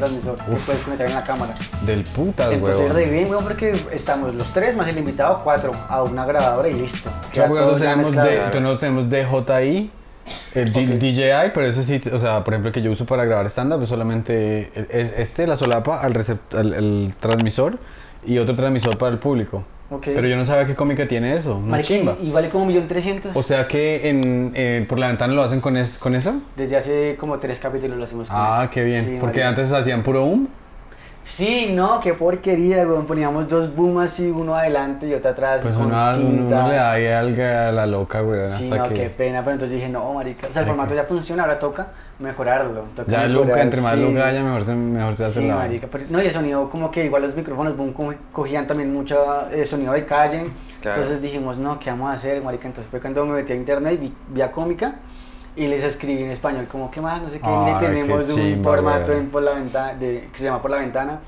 transmisor que puedes conectar en la cámara. Del putas, Entonces, weón. re bien, weón, porque estamos los tres más el invitado, cuatro, a una grabadora y listo. O sea, Queda porque todo nosotros ya tenemos, mezclado. de, nosotros tenemos DJI, el D- DJI, pero ese sí, o sea, por ejemplo, el que yo uso para grabar stand-up es solamente el- el- este, la solapa, al recept- al- el transmisor y otro transmisor para el público. Pero yo no sabía qué cómica tiene eso, una chimba. Y, vale como un millón trescientos. O sea que en, eh, por la ventana lo hacen con, es, con eso. Desde hace como tres capítulos lo hacemos con Ah, eso. qué bien. Sí, porque antes hacían puro boom. Sí, no, qué porquería, weón. Poníamos dos boom así, uno adelante y otro atrás. Pues con uno, cinta. uno le da ahí a la loca, weón. Sí, hasta no, que qué pena, pero entonces dije, no, marica. O sea, el formato ya funciona, ahora toca mejorarlo. toca ya mejorar, Luca, entre más sí. Luca haya, mejor se, mejor se hace Sí, la. marica, pero- no, y el sonido, como que igual los micrófonos boom co- cogían también mucho eh, sonido de calle. Claro. Entonces dijimos, no, ¿qué vamos a hacer, marica? Entonces fue cuando me metí a internet, vi, vi a cómica y les escribí en español, como, ¿qué más? No sé qué, Ay, mire, tenemos qué un chimba, formato weón. en por la ventana, de, que se llama Por la Ventana.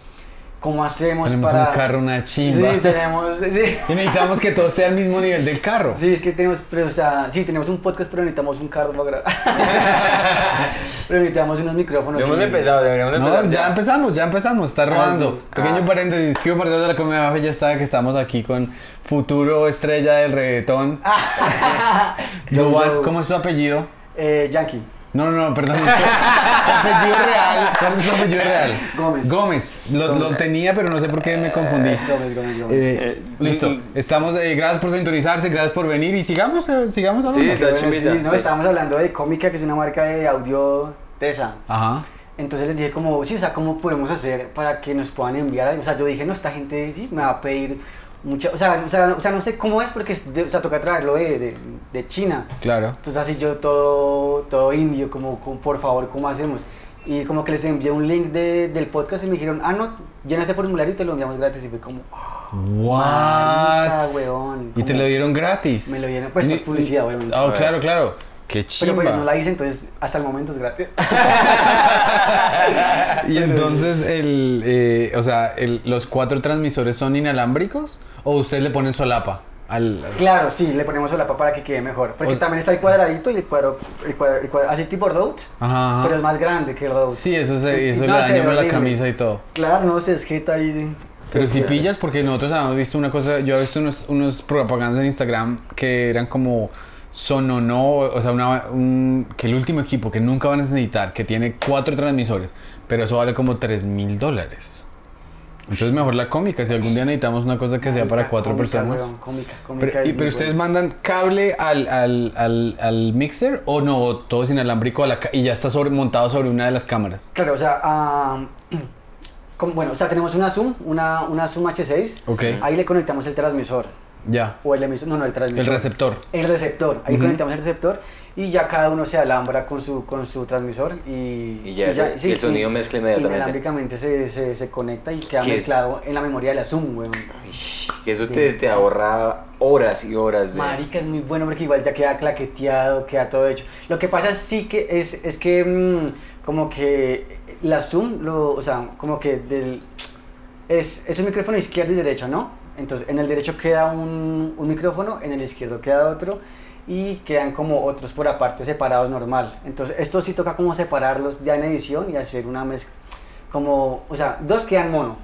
¿Cómo hacemos Tenemos para...? un carro, una chimba. Sí, tenemos, sí. Y necesitamos que todo esté al mismo nivel del carro. Sí, es que tenemos, pero, o sea, sí, tenemos un podcast, pero necesitamos un carro para grabar. pero necesitamos unos micrófonos. No hemos sí. empezado, deberíamos empezar. Ya empezamos, ya empezamos, está robando. sí. Pequeño Ah. paréntesis, que partido de la baja ya está, que estamos aquí con futuro estrella del reggaetón. ¿cómo es tu apellido? Eh, Yankee. No, no, no, perdón. Apellido real, ¿cuál es tu apellido real? Gómez. Gómez, lo, lo tenía, pero no sé por qué me confundí. Gómez, Gómez, Gómez. Eh, listo, estamos, eh, gracias por sintonizarse, gracias por venir y sigamos, eh, sigamos hablando. Sí, está Bueno, chimbita, sí, no, sí. estábamos hablando de Cómica, que es una marca de audio Tesa. Ajá. Entonces les dije como, sí, o sea, ¿cómo podemos hacer para que nos puedan enviar? algo? O sea, yo dije, no, esta gente sí me va a pedir mucha, o sea, o sea, o sea, no sé cómo es porque, o sea, toca traerlo de, de, de China. Claro. Entonces así yo todo, todo indio, como, como, por favor, ¿cómo hacemos? Y como que les envié un link de, del podcast y me dijeron, ah, no, llena este formulario y te lo enviamos gratis. Y fue como, marica, What? weón. Y te lo dieron gratis. Me lo dieron, pues, por publicidad, obviamente. Oh, claro, claro. Qué Pero pues no chimba. la hice, entonces hasta el momento es gratis. Y entonces, el, eh, o sea, el- los cuatro transmisores son inalámbricos o ustedes le ponen solapa al. Claro, sí, le ponemos solapa para que quede mejor. Porque O- también está el cuadradito y el cuadro, el cuadro, el cuadro- así tipo Rode, Ajá, ajá. pero es más grande que el Rode. Sí, eso, se, eso No, le se daña la camisa y todo. Claro, no, se esqueta ahí. Pero si pillas, porque nosotros habíamos visto una cosa, yo he visto unos, unos propagandas en Instagram que eran como Sonono, o sea, una, un, que el último equipo que nunca van a necesitar, que tiene cuatro transmisores, pero eso vale como 3 mil dólares. Entonces mejor la cómica, si algún día necesitamos una cosa que sea para cuatro cómica, personas. weón, cómica, cómica Pero, y- pero ustedes mandan cable al, al, al, al mixer o no, todo es inalámbrico a la y ya está sobre, montado sobre una de las cámaras. Claro, o sea, ah, bueno, o sea, tenemos una Zoom, una, una Zoom H6. Ok. Ahí le conectamos el transmisor. Ya. O el emisor, no, no, el transmisor. El receptor. El receptor, ahí conectamos el receptor y ya cada uno se alambra con su, con su transmisor y, Y ya y el sonido mezcla inmediatamente. Inalámbricamente se, se, se conecta y queda mezclado en la memoria de la Zoom, weón. Que eso te, te ahorra horas y horas de... Marica es muy bueno porque igual ya queda claqueteado, queda todo hecho. Lo que pasa sí que es, es que mm, como que la Zoom, lo, o sea, como que del, es, es un micrófono izquierdo y derecho, ¿no? Entonces en el derecho queda un, un micrófono, en el izquierdo queda otro y quedan como otros por aparte separados normal. Entonces esto sí toca como separarlos ya en edición y hacer una mezcla. Como, o sea, dos quedan mono.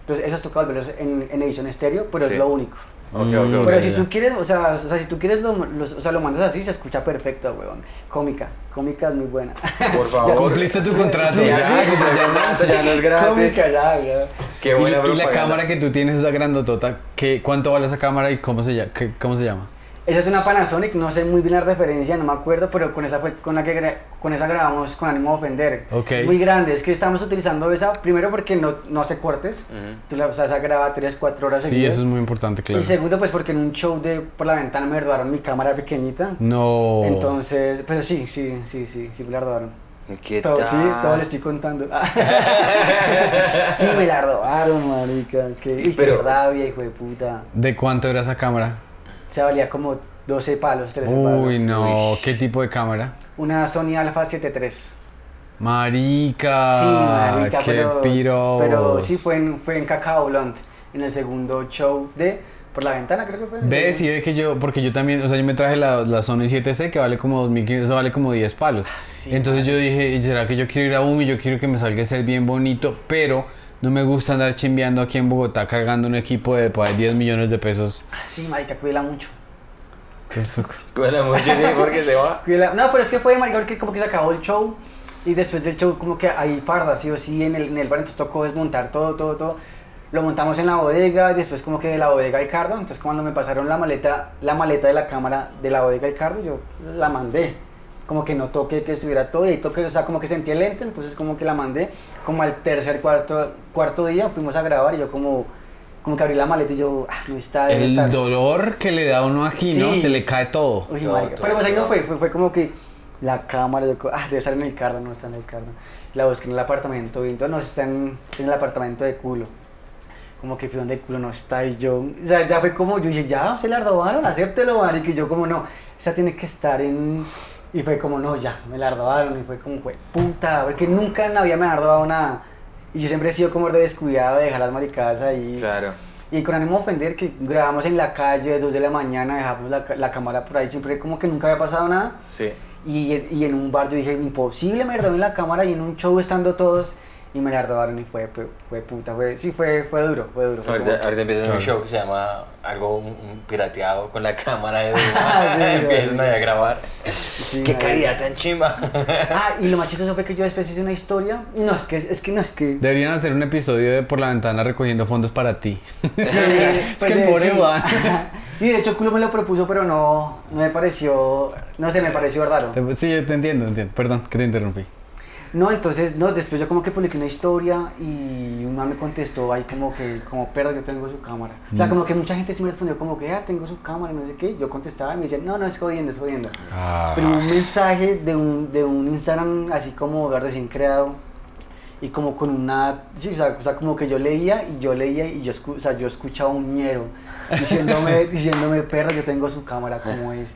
Entonces esos toca volverlos en, en edición estéreo, pero Sí. es lo único. Pero si ya. tú quieres, o sea, o sea, si tú quieres lo, o sea, lo mandas así, se escucha perfecto, weón. Cómica, cómica es muy buena. Por favor. Cumpliste tu contrato. Sí, ya, ya, ya, ya no es gratis. Cómica, ya, ya. Qué Y- buena y, la propaganda. cámara que tú tienes, esa grandotota, ¿qué, ¿cuánto vale esa cámara y cómo se, llama, cómo se llama? Esa es una Panasonic, no sé muy bien la referencia, no me acuerdo, pero con esa fue con la que gra- con esa grabamos con ánimo de ofender. Ok. Muy grande, es que estamos utilizando esa primero porque no, no hace cortes. Ujú. Tú la usas a grabar 3, 4 horas Sí, seguidas. eso es muy importante, claro. Y segundo, pues porque en un show de por la ventana me robaron mi cámara pequeñita. No. Entonces, pero sí, sí, sí, sí, sí me la robaron. ¿Qué Todo, tal? sí, todo le estoy contando. sí, me la robaron, marica. Qué, Pero- qué rabia, hijo de puta. ¿De cuánto era esa cámara? Se valía como 12 palos, 13 palos. Uy, no. ¿Qué tipo de cámara? Una Sony Alpha 73. Marica. sí, marica, qué pero, piros. pero sí fue en, fue en Cacao Blonde, en el segundo show de por la ventana, creo que fue. ¿Ves? Y ve que yo, porque yo también, o sea, yo me traje la, la Sony 7C que vale como 2500, eso vale como 10 palos. sí, Entonces yo dije, ¿será que yo quiero ir a UMI? Yo quiero que me salga ese bien bonito, pero no me gusta andar chimbeando aquí en Bogotá cargando un equipo de pues, 10 millones de pesos. Sí, marica, cuídela mucho. Bueno, mucho sí, porque se va. No, pero es que fue, marica, porque como que se acabó el show. Y después del show, como que hay farda, sí o sí, en el, en el bar. Entonces tocó desmontar todo, todo, todo. Lo montamos en la bodega y después como que de la bodega al cardo. Entonces cuando me pasaron la maleta, la maleta de la cámara de la bodega al cardo, yo la mandé. Como que no toqué que estuviera todo y ahí toqué, o sea, como que sentí el lente, entonces como que la mandé. Como al tercer, cuarto, cuarto día fuimos a grabar y yo como, como que abrí la maleta y yo, ah, no está, debe el estar. dolor que le da a uno aquí, ¿no? Sí. Se le cae todo. Uy, Todo, todo, Pero pues ahí no fue, fue, fue como que la cámara, yo, ah, debe estar en el carro, no está en el carro. La busqué en el apartamento, y entonces no está en, en el apartamento de culo. Como que fui donde culo no está y yo, o sea, ya fue como, yo dije, ya, se la robaron, acéptelo, y yo como, no, esa tiene que estar en, y fue como, no, ya, me la robaron, y fue como, fue puta, porque nunca en la vida me ha robado nada. Y yo siempre he sido como de descuidado de dejar las maricadas ahí. Claro. Y con ánimo de ofender, que grabamos en la calle, 2 de la mañana, dejamos la, la cámara por ahí, siempre como que nunca había pasado nada. Sí. Y, y en un bar yo dije, imposible, me roben la cámara y en un show estando todos y me la robaron y fue, fue, fue puta, fue, sí, fue, fue duro, fue duro. fue Ahorita, como- ahorita empieza un show que se llama algo un, un pirateado con la cámara de Ah, sí, Empiezan sí. a grabar. sí, ¡Qué calidad tan chimba! Ah, y lo más chistoso fue que yo después hice una historia. No, es que, es que no es que. Deberían hacer un episodio de Por la Ventana recogiendo fondos para ti. Sí, es pues, que el de- pobre sí. Juan. Sí, de hecho, Culo me lo propuso, pero no, no me pareció. No sé, me pareció raro. Sí, yo te entiendo, entiendo. Perdón, que te interrumpí. No, entonces, no, después yo como que publiqué una historia y una me contestó ahí como que, como perro, yo tengo su cámara. O sea, Mm. como que mucha gente sí me respondió como que, ah, tengo su cámara, no sé qué. Yo contestaba y me decían, no, no, es jodiendo, es jodiendo. Ah. Pero un mensaje de un, de un Instagram así como recién creado y como con una, sí, o sea, o sea, como que yo leía y yo leía y yo, escu- o sea, yo escuchaba un ñero diciéndome, diciéndome, perro, yo tengo su cámara, ¿cómo es?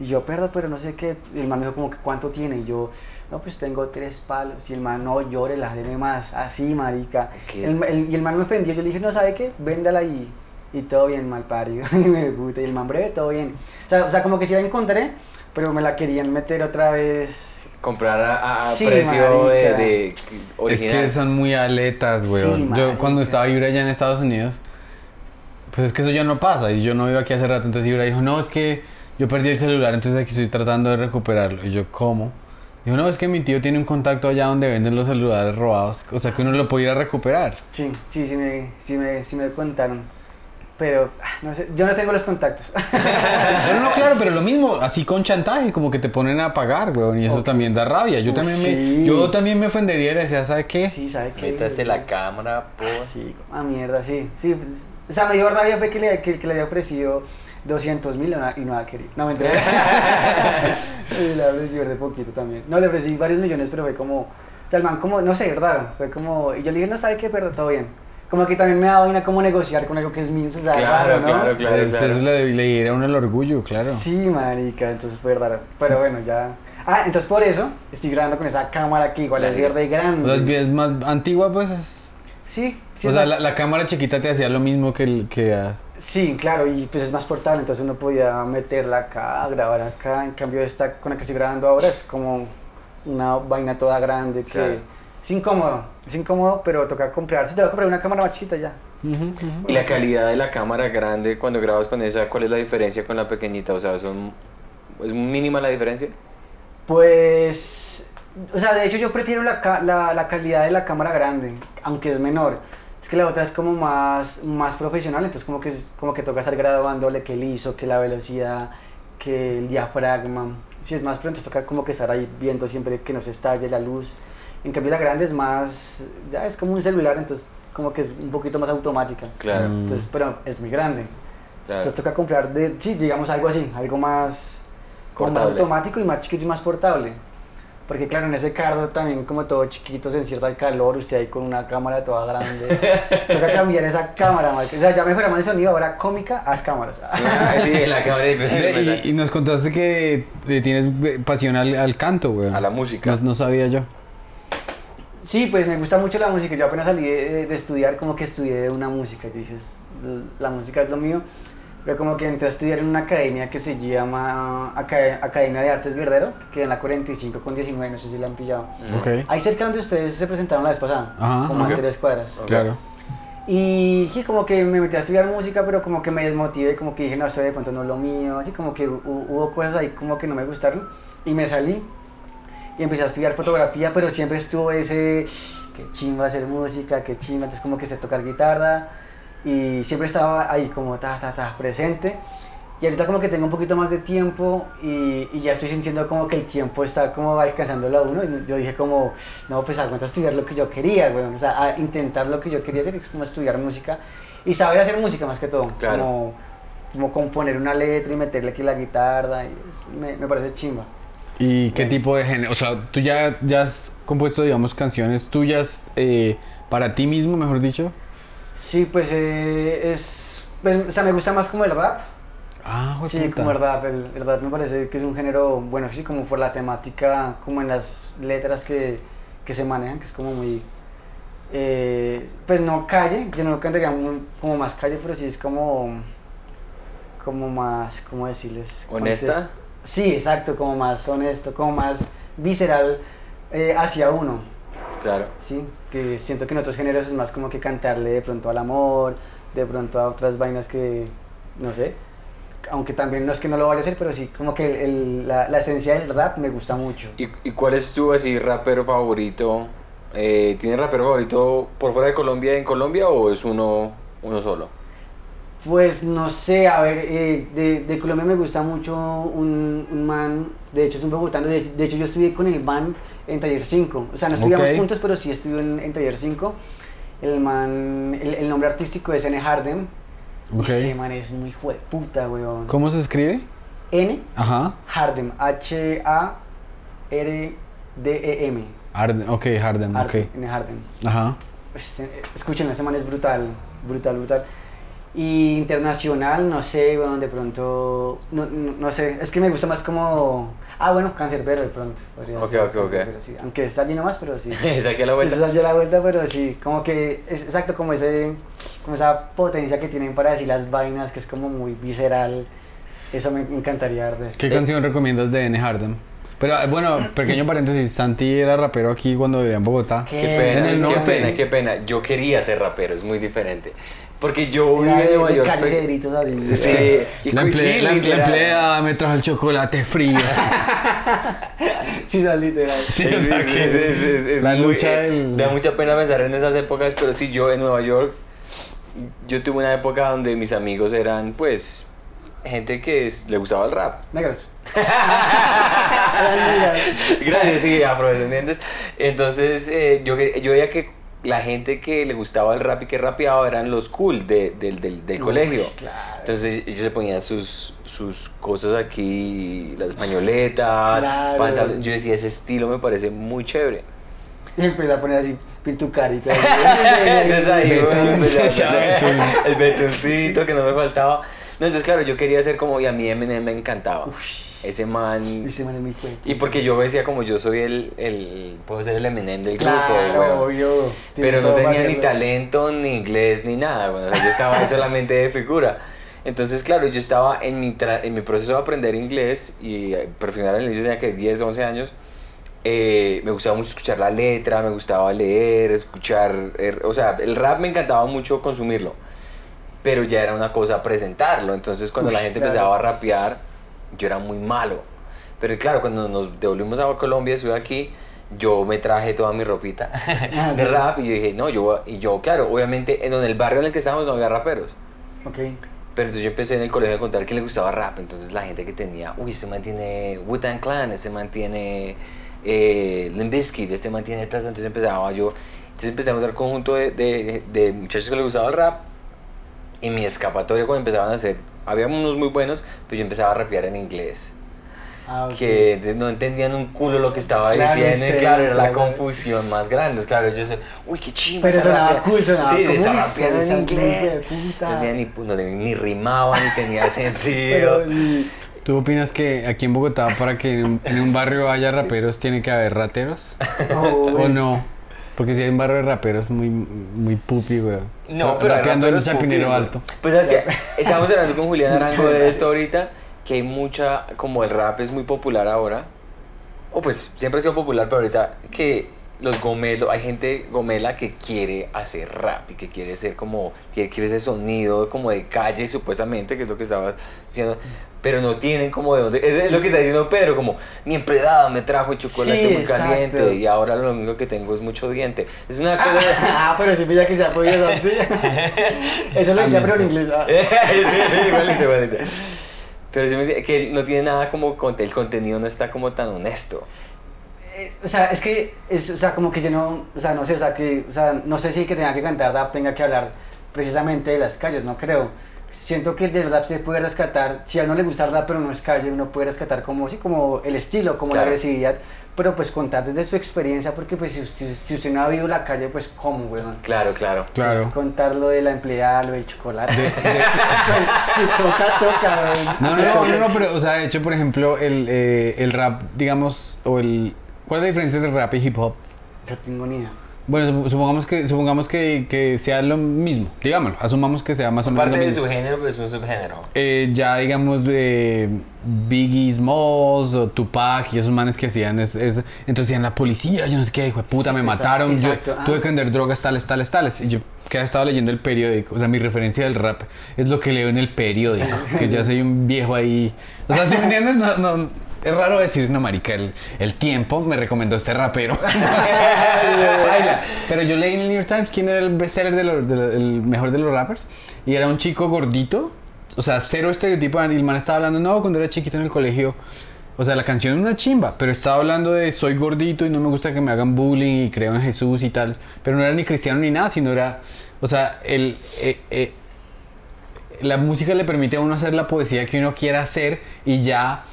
Y yo, perro, pero no sé qué, y el man me dijo como que cuánto tiene y yo, no, pues tengo tres palos y el man, no, llore, las deme más, así, marica. ¿Qué? El- el- y el man me ofendió, yo le dije, no, ¿sabe qué? Véndala y, y todo bien, mal parido. y me puta, y el man breve, todo bien. O sea, o sea, como que sí la encontré, pero me la querían meter otra vez. Comprar a, a Sí, precio de, de Es original. que son muy aletas, weón. Sí, yo cuando estaba Yura allá en Estados Unidos, pues es que eso ya no pasa. Y yo no vivo aquí hace rato. Entonces Yura dijo, no, es que yo perdí el celular, entonces aquí estoy tratando de recuperarlo. Y yo, ¿cómo? Dijo, no, es que mi tío tiene un contacto allá donde venden los celulares robados. O sea que uno lo puede ir a recuperar. Sí, sí, sí me, sí me, sí me contaron. Pero, ah, no sé, yo no tengo los contactos. No, no, claro, pero lo mismo, así con chantaje, como que te ponen a pagar, weón. Y eso Ok. también da rabia. Yo Uy, también, sí. me, yo también me ofendería y le decía, ¿sabe qué? sí, ¿sabe qué? Métase la cámara, por... Sí, ah, mierda, sí. sí pues, o sea, me dio rabia fue que le, que, que le había ofrecido 200 mil y no ha querido. No, me enteré. le ofrecí de poquito también. No, le ofrecí varios millones, pero fue como. O sea, el man, como, no sé, raro. Fue como. Y yo le dije, no sabe qué, pero todo bien. Como que también me da vaina como negociar con algo que es mío. O sea, Claro, raro, ¿no? claro, claro. Pues eso le, le diera a uno el orgullo, claro. Sí, marica, entonces fue raro. Pero bueno, ya. Ah, entonces por eso estoy grabando con esa cámara que igual es Claro. de grande. O sea, es más antigua, pues. es- Sí, sí. o sea, más- la, la cámara chiquita te hacía lo mismo que, el- que ah, Sí, claro, y pues es más portable, entonces uno podía meterla acá, grabar acá. En cambio, esta con la que estoy grabando ahora es como una vaina toda grande que Claro. es incómodo. Es incómodo, pero toca comprar. Si te voy a comprar una cámara más chiquita ya. Y la calidad de la cámara grande cuando grabas con esa, ¿cuál es la diferencia con la pequeñita? O sea, son ¿es mínima la diferencia? Pues, o sea, de hecho yo prefiero la, la calidad de la cámara grande, aunque es menor. Es que la otra es como más, más profesional, entonces como que, es- como que toca estar graduándole que el ISO, que la velocidad, que el diafragma. Si es más pronto, toca como que estar ahí viendo siempre que no se estalle la luz. En cambio la grande es más, ya es como un celular, entonces como que es un poquito más automática. Claro, Mm. Entonces, pero es muy grande. claro. Entonces toca comprar, de, sí, digamos algo así, algo más, como más automático y más chiquito y más portable. Porque claro, en ese carro también como todo chiquito se encierra el calor, usted ahí con una cámara toda grande. toca cambiar esa cámara, marica. O sea, ya mejoramos el sonido, ahora cómica, haz cámaras. Ah, sí, la cámara y, y nos contaste que eh, tienes eh, pasión al, al canto, güey. A la música. No, no sabía yo. Sí, pues me gusta mucho la música. Yo apenas salí de, de estudiar, como que estudié una música. Yo dije, "Es- la música es lo mío. Pero como que entré a estudiar en una academia que se llama Aca- Academia de Artes Guerrero, que en la 45 con 19, no sé si la han pillado. Ok. Ahí cerca donde ustedes se presentaron la vez pasada, Ajá, como ok. a tres cuadras. Claro. Y sí, como que me metí a estudiar música, pero como que me desmotivé, como que dije, no, esto de pronto no es lo mío, así como que hu- hubo cosas ahí como que no me gustaron. Y me salí y empecé a estudiar fotografía, pero siempre estuvo ese, qué chimba hacer música, qué chimba, entonces como que sé tocar guitarra. Y siempre estaba ahí como ta, ta, ta, presente. Y ahorita como que tengo un poquito más de tiempo y, y ya estoy sintiendo como que el tiempo está como alcanzándolo a uno. Y yo dije como, no, pues aguanta estudiar lo que yo quería, güey. O sea, a intentar lo que yo quería hacer, como estudiar música. Y saber hacer música más que todo. Claro. Como, como componer una letra y meterle aquí la guitarra. y es- me, me parece chimba. ¿Y qué tipo de género? O sea, tú ya, ya has compuesto, digamos, canciones tuyas eh, para ti mismo, mejor dicho. Sí, pues eh, es... pues, o sea, me gusta más como el rap. Ah, Sí, como el rap, el, el rap me parece que es un género, bueno, sí, como por la temática, como en las letras que, que se manejan, que es como muy, eh, pues no calle, yo no lo cantaría muy- como más calle, pero sí es como, como más, ¿cómo decirles? ¿Honesta? Sí, exacto, como más honesto, como más visceral eh, hacia uno, Claro. sí, que siento que en otros géneros es más como que cantarle de pronto al amor, de pronto a otras vainas que, no sé, aunque también no es que no lo vaya a hacer, pero sí, como que el- el- la, la esencia del rap me gusta mucho. ¿Y, y cuál es tu así rapero favorito? Eh, ¿Tienes rapero favorito por fuera de Colombia en Colombia o es uno, uno solo? Pues no sé, a ver, eh, de, de Colombia me gusta mucho un, un man, de hecho es un bogotano, de, de hecho yo estudié con el man en Taller 5, o sea, no estudiamos juntos, pero sí estudió en, en Taller 5. El man, el, el nombre artístico es N. Hardem. Ok. Ese man es muy hijo de puta, weón. ¿Cómo se escribe? N. Ajá. Hardem, H-A-R-D-E-M. Arden, ok, Harden, ok. Hardem, N. Hardem. Ajá. Pues, eh, escuchen, ese man es brutal, brutal, brutal. Y internacional, no sé, bueno, de pronto, no, no, no sé, es que me gusta más como, ah, bueno, Cancerbero de pronto. podría Ok, ser, ok, ok. Sí, Aunque está allí nomás, pero sí. Saqué la vuelta. Dio la vuelta, pero sí, como que es exacto como ese, como esa potencia que tienen para decir las vainas, que es como muy visceral. Eso me encantaría ver ¿Qué Eh. canción recomiendas de N. Harden? Pero eh, bueno, pequeño paréntesis, Santi era rapero aquí cuando vivía en Bogotá. ¿Qué? Qué pena, En el qué norte. pena, qué pena. Yo quería ser rapero, es muy diferente. Porque yo viví en de, Nueva York. Cali pe- Cedritos así. Sí, y La, emple- sí, la- la literal. empleada me trajo el chocolate frío. Sí, o sea, literal. Sí, Sí, o sea sí, que sí, sí, sí, es la muy- lucha eh, del... Da mucha pena pensar en esas épocas, pero sí, yo en Nueva York, yo tuve una época donde mis amigos eran, pues, gente que es- le gustaba el rap. Negros. Gracias, sí, afrodescendientes. Entonces, eh, yo, yo veía que la gente que le gustaba el rap y que rapeaba eran los cool de- del- del, del Uy, colegio. claro. Entonces ellos se ponían sus, sus cosas aquí, las pañoletas, Claro. pantalones. Yo decía, ese estilo me parece muy chévere. Y empecé a poner así pintucarita. Hacer el betuncito que no me faltaba. No, entonces claro, yo quería ser como, y a mí Eminem me encantaba. Ese man... Ese man es muy fuerte. Y porque yo decía como yo soy el, el puedo ser el Eminem del grupo, Claro, obvio. Pero no tenía ni talento, ni inglés, ni nada. Bueno, o sea, yo estaba ahí solamente de figura. Entonces, claro, yo estaba en mi, tra- en mi proceso de aprender inglés y eh, perfeccionar el inicio tenía que 10, 11 años. Eh, me gustaba mucho escuchar la letra, me gustaba leer, escuchar, eh, o sea, el rap me encantaba mucho consumirlo, pero ya era una cosa presentarlo, entonces cuando la gente claro. empezaba a rapear, yo era muy malo, pero claro, cuando nos devolvimos a Colombia, estuve aquí, yo me traje toda mi ropita Ah, de sí. rap y yo dije, no, yo, y yo, claro, obviamente en el barrio en el que estábamos no había raperos. Ok. Pero entonces yo empecé en el colegio a contar que le gustaba rap. Entonces la gente que tenía, uy, este man tiene Wu-Tang Clan, este man tiene eh, Limp Bizkit, este man tiene tal. Entonces empezaba yo, entonces empecé a encontrar conjunto de, de, de muchachos que le gustaba el rap. Y mi escapatoria cuando empezaban a hacer, había unos muy buenos, pero yo empezaba a rapear en inglés. Ah, ok. Que no entendían un culo lo que estaba Claro, diciendo. y usted, claro, era la confusión más grande. Claro, yo sé, uy, qué chimba. Pero sonaba rapeando". cool, sonaba Sí, "Uy, rapeando en inglés. hijo de puta". No tenía ni, no ni rimaba, ni tenía sentido. Pero, ¿Tú opinas que aquí en Bogotá, para que en un, en un barrio haya raperos, tiene que haber rateros? oh, ¿O no? Porque si hay un barrio de raperos muy, muy pupi, weón. No, pero Rapeando en raperos Chapinero pupis, Alto. Pues sabes que estábamos hablando con Julián Arango de esto ahorita, que hay mucha, como el rap es muy popular ahora, o pues siempre ha sido popular, pero ahorita que los gomelos, hay gente gomela que quiere hacer rap y que quiere ser como, quiere, quiere ese sonido como de calle supuestamente, que es lo que estabas diciendo, pero no tienen como de dónde, es, es lo que está diciendo Pedro, como mi empleada me trajo chocolate Sí, muy exacto. caliente y ahora lo único que tengo es mucho diente. Es una cosa... Ah, pero sí pilla que se ha podido Santi. Eso lo decía, pero en inglés. ah. sí, sí, igualito, igualito. Pero sí me que no tiene nada como, el contenido no está como tan honesto. Eh, O sea, es que, es, o sea, como que yo no, o sea, no sé, o sea, que, o sea, no sé si que tenga que cantar rap tenga que hablar precisamente de las calles, no creo. Siento que el del rap se puede rescatar, si a uno le gusta el rap pero no es calle, uno puede rescatar como, sí, como el estilo, como la Claro. agresividad, pero pues contar desde su experiencia, porque pues si, si- si usted no ha vivido la calle, pues cómo, weón. Claro, claro. Claro. Pues, contar lo de la empleada, lo del chocolate. si toca, toca, weón. No, no, no, no, no, pero, o sea, de hecho, por ejemplo, el, eh, el rap, digamos, o el... ¿Cuál es la diferencia entre rap y hip hop? No tengo ni idea. Bueno, sup- supongamos que, supongamos que, que sea lo mismo, digámoslo, asumamos que sea más o menos Parte lo de mismo. su género, pero es un subgénero. Eh, ya digamos de Biggie Smalls o Tupac y esos manes que hacían es, es- entonces decían la policía, yo no sé qué, hijo de puta, me Exacto, mataron, exacto, yo ah. tuve que vender drogas tales, tales, tales. Y yo que he estado leyendo el periódico, o sea, mi referencia del rap es lo que leo en el periódico, que ya soy un viejo ahí. O sea, si me entiendes, no, no, es raro decir, no, marica, el, tiempo me recomendó este rapero. Pero yo leí en el New York Times quién era el bestseller de los- de mejor de los rappers. Y era un chico gordito. O sea, cero estereotipo. Y el man estaba hablando, no, cuando era chiquito en el colegio. O sea, la canción es una chimba, pero estaba hablando de soy gordito y no me gusta que me hagan bullying y creo en Jesús y tal. Pero no era ni cristiano ni nada, sino era. O sea, el. eh, eh, la música le permite a uno hacer la poesía que uno quiera hacer y ya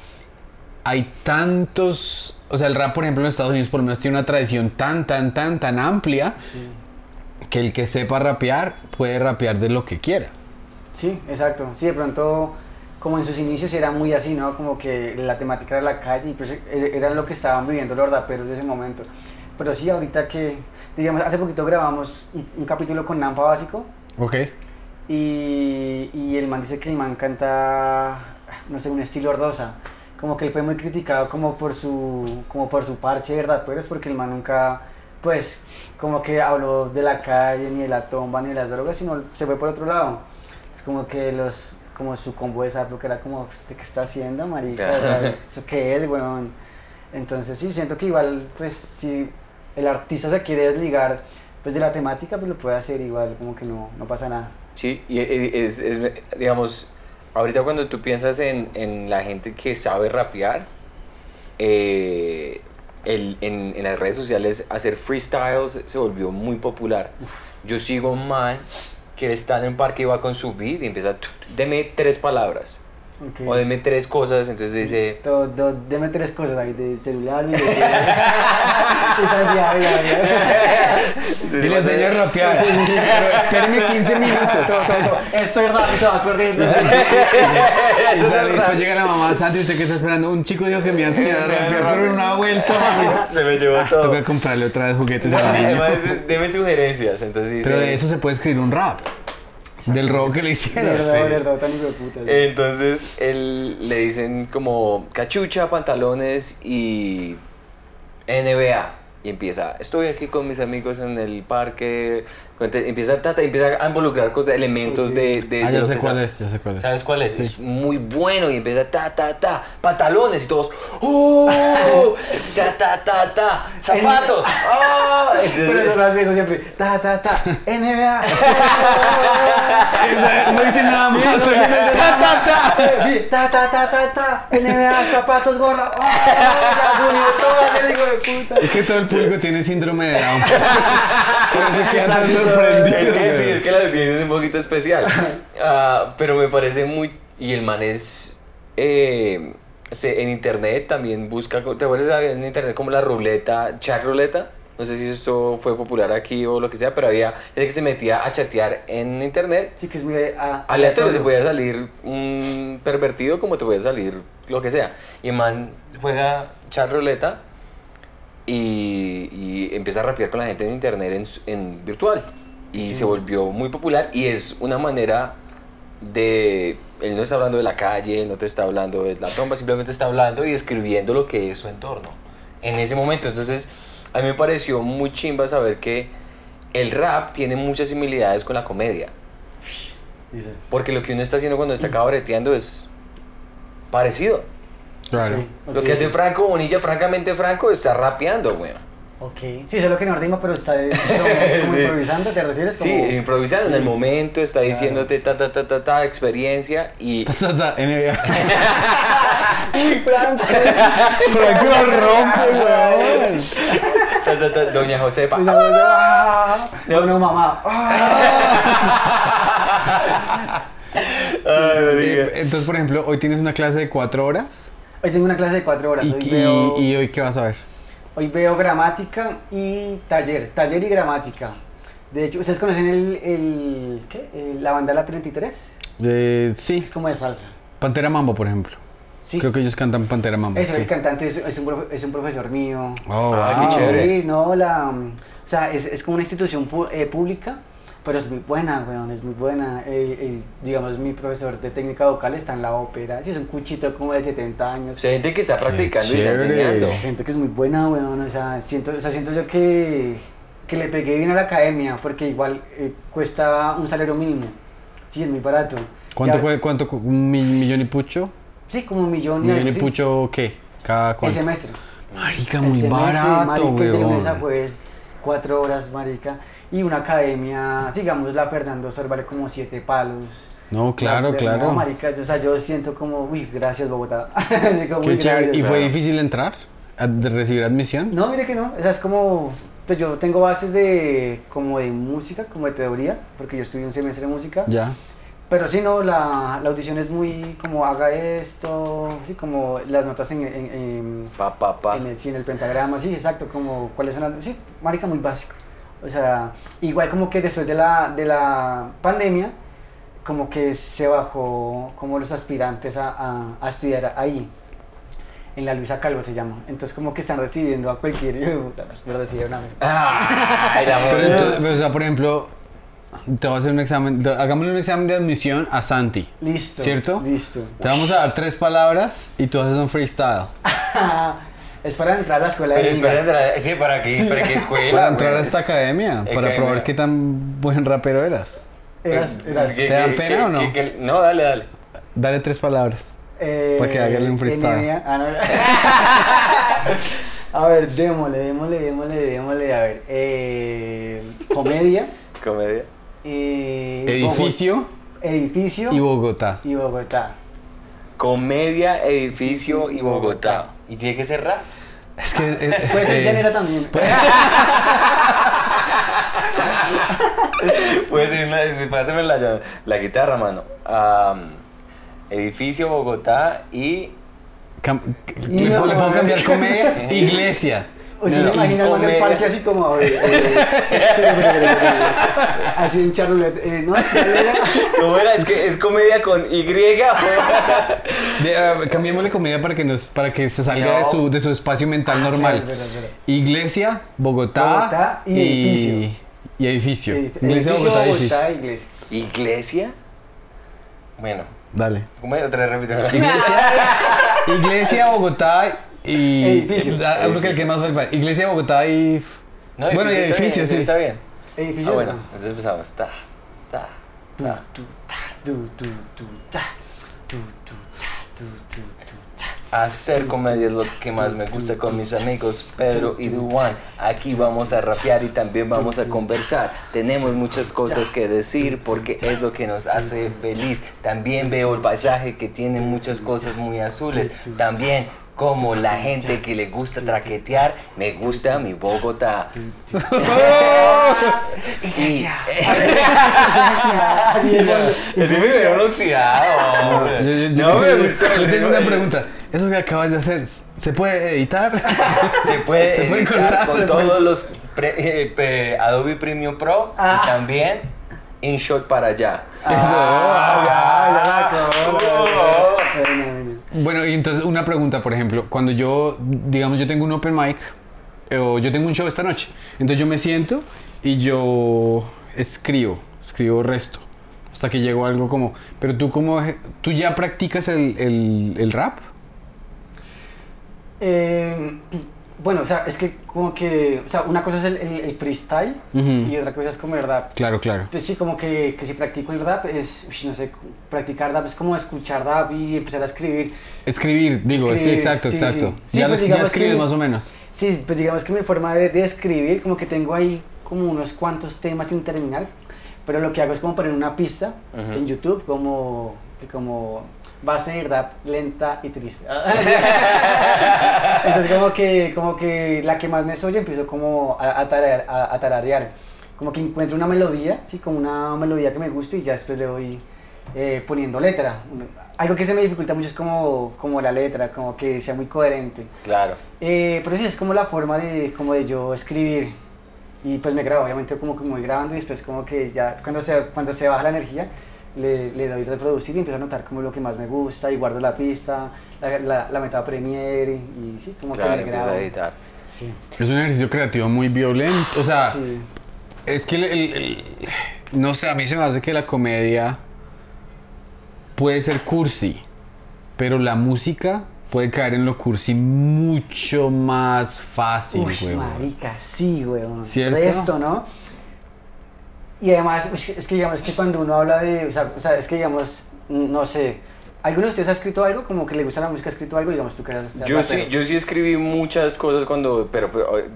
hay tantos, o sea, el rap, por ejemplo, en Estados Unidos por lo menos tiene una tradición tan, tan, tan, tan amplia que el que sepa rapear puede rapear de lo que quiera. Sí, exacto. Sí, de pronto, como en sus inicios era muy así, ¿no? Como que la temática era la calle y pues e- era lo que estaban viviendo los raperos de ese momento. Pero sí, ahorita que, digamos, hace poquito grabamos un, un capítulo con Nampa Básico ¿Ok? y, y el man dice que el man canta, no sé, un estilo ordosa. Como que él fue muy criticado como por su, como por su parche de raperos porque el man nunca, pues, como que habló de la calle, ni de la tomba, ni de las drogas, sino se fue por otro lado. Es como que los, como su combo de esa época era como, ¿usted qué está haciendo, marica? ¿Eso qué es, weón? Entonces sí, siento que igual, pues, si el artista se quiere desligar, pues, de la temática, pues lo puede hacer igual, como que no, no pasa nada. Sí, y y es, es, digamos, ahorita cuando tú piensas en, en la gente que sabe rapear, eh, el- en, en las redes sociales hacer freestyles se volvió muy popular. Yo sigo un man que está en un parque y va con su beat y empieza, "Tut, deme tres palabras Ok. o deme tres cosas, entonces dice... Do- do- deme tres cosas ahí, de celular, y Esa ya, ya, ya. Y le enseño a rapear. Pero espéreme 15 minutos. Todo, todo, todo. Estoy rápido, se va corriendo. Y sale, y después llega la mamá, Santi, ¿usted qué está esperando? Un chico dijo que me iba a enseñar a rapear, pero en una vuelta, mami. Se me llevó Ah, toca comprarle otra vez juguetes al niño. Además, deme sugerencias, entonces dice... Pero de eso se puede escribir un rap. Del robo que le hicieron. Sí. verdad, tan hijo de puta. Entonces él le dicen como cachucha, pantalones y NBA. Y empieza, estoy aquí con mis amigos en el parque. Empieza, ta, ta, empieza a involucrar cosas, elementos de, de- Ah, ya sé cuál sabe. es, ya sé cuál es. ¿Sabes cuál es? Sí. Es muy bueno y empieza ta, ta, ta, pantalones y todos, ¡oh! ta, ta, ta, ta, zapatos, ¡oh! Pero eso lo hace eso siempre. Ta, ta, ta. NBA. No dice nada más. solo- Ta, ta, ta. Ta, ta, ta, ta, ta. NBA, zapatos, gorra. ¡Oh! Es que todo el público tiene síndrome de Down. Por eso sorprendidos. Es que sí, es que la audiencia es un poquito especial. Ah, pero me parece muy. Y el man es. eh, se- en internet también busca. ¿Te acuerdas en internet como la ruleta, chat ruleta? No sé si esto fue popular aquí o lo que sea, pero había gente que se metía a chatear en internet. Sí, que es muy ah, Aleatorio, te podía salir un pervertido como te podía salir lo que sea. Y el man juega chat ruleta y y empieza a rapear con la gente en internet en, en virtual. Y se volvió muy popular y es una manera de... Él no está hablando de la calle, él no te está hablando de la tomba, simplemente está hablando y escribiendo lo que es su entorno. En ese momento, entonces, a mí me pareció muy chimba saber que el rap tiene muchas similitudes con la comedia. Porque lo que uno está haciendo cuando está cabareteando es parecido. Claro. Lo que hace Franco Bonilla, francamente Franco, está rapeando, güey. Ok. Sí, eso es lo que no rima, pero está eh, como, como Sí. improvisando, ¿te refieres? Sí, Como- improvisando en el Sí. momento, está Claro. diciéndote ta ta ta ta ta experiencia y Ta, ta, ta, NBA. ¡Uy, Franco! Franco lo rompe, weón. ta, ta, ta, Doña Josefa. Y luego, ¡ah! No, no, mamá. Ay, marica. Entonces, por ejemplo, hoy tienes una clase de cuatro horas. Hoy tengo una clase de cuatro horas. ¿Y, Hoy y- veo, y hoy qué vas a ver? Hoy veo gramática y taller. Taller y gramática. De hecho, ¿ustedes conocen el, el ¿qué? El- la bandala 33? Eh, sí, Es como de salsa. Pantera Mambo, por ejemplo. Sí. Creo que ellos cantan Pantera Mambo. Eso, sí. el cantante es, es un, profe- es un profesor mío. Oh, Ah, wow. qué chévere. Sí, no, la, o sea, es, es como una institución pu- eh, pública, pero es muy buena, weón, es muy buena. Eh, eh, digamos, mi profesor de técnica vocal está en la ópera, sí, es un cuchito como de 70 años. O sea, gente que está practicando y está enseñando. Es gente que es muy buena, weón, o sea, siento, o sea, siento yo que, que le pegué bien a la academia, porque igual eh, cuesta un salario mínimo, sí, es muy barato. ¿Cuánto, Ya- cuánto cu- un mi- millón y pucho? Sí, como un millón ¿Un millón y sí, pucho qué? ¿Cada El cuánto? semestre. Marica, El muy semestre, barato, marica, y de lunes a weón. jueves, cuatro horas, marica. Y una academia, digamos, la Fernando Sor vale como siete palos. No, claro, La- claro. No, marica, yo, o sea, yo siento como, uy, gracias Bogotá. Así como, Qué "Uy, chévere. gracias". ¿Y fue claro. difícil entrar? ¿A- ¿De recibir admisión? No, mire que no, o sea, es como, pues yo tengo bases de, como de música, como de teoría, porque yo estudié un semestre de música. Ya. Pero sí, no, la, la audición es muy como haga esto, sí, como las notas en, en- en- Pa, pa, pa. En el, sí, en el pentagrama, sí, exacto, como cuáles son las... Sí, marica, muy básico. O sea, igual como que después de la, de la pandemia, como que se bajó como los aspirantes a, a, a estudiar ahí. En la Luisa Calvo se llama. Entonces como que están recibiendo a cualquier... Pero recibieron a mí. Ay, la Pero entonces, o sea, por ejemplo, te voy a hacer un examen, hagámosle un examen de admisión a Santi. Listo. ¿Cierto? Listo. Te vamos a dar tres palabras y tú haces un freestyle. es para entrar a la escuela Pero de espera, Liga. espera, sí, ¿para qué, ¿para qué escuela? Para entrar a esta academia, para Academia. probar qué tan buen rapero eras. Eras, eras. ¿Qué- ¿Te dan qué- pena qué- o no? qué- qué- no, dale, dale. Dale tres palabras. Eh, Para que hagan un freestyle. Ah, no. a ver, démosle, démosle, démosle, démosle. A ver, eh, comedia. Comedia. eh, Edificio edificio y Bogotá. y Bogotá. Comedia, edificio y Bogotá. ¿Y tiene que ser rap? Es que. eh, Puede ser eh, llanera también. Puede ser pásame la, la guitarra, mano. Edificio, Bogotá y. cam- le, No. le puedo cambiar comedia, iglesia. O si No, no, en el parque así como. eh, eh, espera. Así un charulet. Eh, no. ¿Cómo era? Es que es comedia con Y. De, ah, cambiémosle comedia para que, nos, para que se salga de, No. su, de su espacio mental normal. Espera, espera, espera. Iglesia, Bogotá, Bogotá y edificio. y edificio. Edif- Iglesia, edificio, Bogotá, edificio. Bogotá, iglesia. ¿Iglesia? Bueno, Dale. ¿cómo? Otra vez repito. Iglesia, Iglesia, Bogotá y. Edificio. eh, ah, creo que el que más fue el- Iglesia, Bogotá y. No, bueno, y está edificio, bien, sí. Está bien. Edificio. Ah, bueno, no. entonces empezamos. Ta, ta, Tu, ta. tu, ta, tu, tu, tu, ta, tu, tu, ta, tu, tu, tu, ta. Hacer comedia es lo que más me gusta con mis amigos Pedro y Duan. Aquí vamos a rapear y también vamos a conversar. Tenemos muchas cosas que decir porque es lo que nos hace feliz. También veo el paisaje que tiene muchas cosas muy azules. También como la gente que le gusta traquetear, me gusta mi Bogotá. Y- es, me vieron oxidado. Yo, yo- yo- No me gustó. yo tengo una pregunta. ¿Eso que acabas de hacer, ¿se puede editar? Se puede, Se puede editar cortar, con todos los pre- eh, pe- Adobe Premium Pro Ah. y también InShot para allá. Ah, ya, ya acuerdo. Oh. Bueno, y entonces una pregunta, por ejemplo, cuando yo, digamos, yo tengo un open mic eh, o yo tengo un show esta noche. Entonces yo me siento y yo escribo, escribo resto. Hasta que llego algo como, pero tú como, tú ya practicas el, el, el rap? Eh, bueno, o sea, es que como que, o sea, una cosa es el, el- el freestyle y otra cosa es como el rap. Claro, claro. Pues sí, como que, que si practico el rap es, uy, no sé, practicar rap es como escuchar rap y empezar a escribir. Escribir, digo, sí, exacto, sí, exacto. sí. Ya, pues lo- ya escribes que- más o menos. Sí, pues digamos que mi forma de, de escribir, como que tengo ahí como unos cuantos temas sin terminar, pero lo que hago es como poner una pista en YouTube como, que como base de rap lenta y triste. Entonces como que, como que la que más me oye empiezo como a, a, tararear, a- a tararear. Como que encuentro una melodía, sí, como una melodía que me guste y ya después le voy eh, poniendo letra. Algo que se me dificulta mucho es como, como la letra, como que sea muy coherente. Claro. Eh, pero sí, es como la forma de, como de yo escribir. Y pues me grabo, obviamente como que me voy grabando y después como que ya cuando se, cuando se baja la energía le, le doy reproducir y empiezo a notar como lo que más me gusta y guardo la pista, la, la, la meto a Premiere y, y sí, como Claro, que me grabo. a editar. Sí. Es un ejercicio creativo muy violento. O sea, sí. es que el, el- el- no sé, a mí se me hace que la comedia puede ser cursi, pero la música puede caer en lo cursi mucho más fácil, Uy, marica, sí, weón. ¿Cierto? Resto, ¿no? Y además, uy, es que digamos que cuando uno habla de, o sea, o sea, es que digamos, no sé, ¿alguno de ustedes ha escrito algo? Como que le gusta la música, ha escrito algo, digamos, tú que eres Yo sí, yo sí escribí muchas cosas cuando, pero, pero, eh,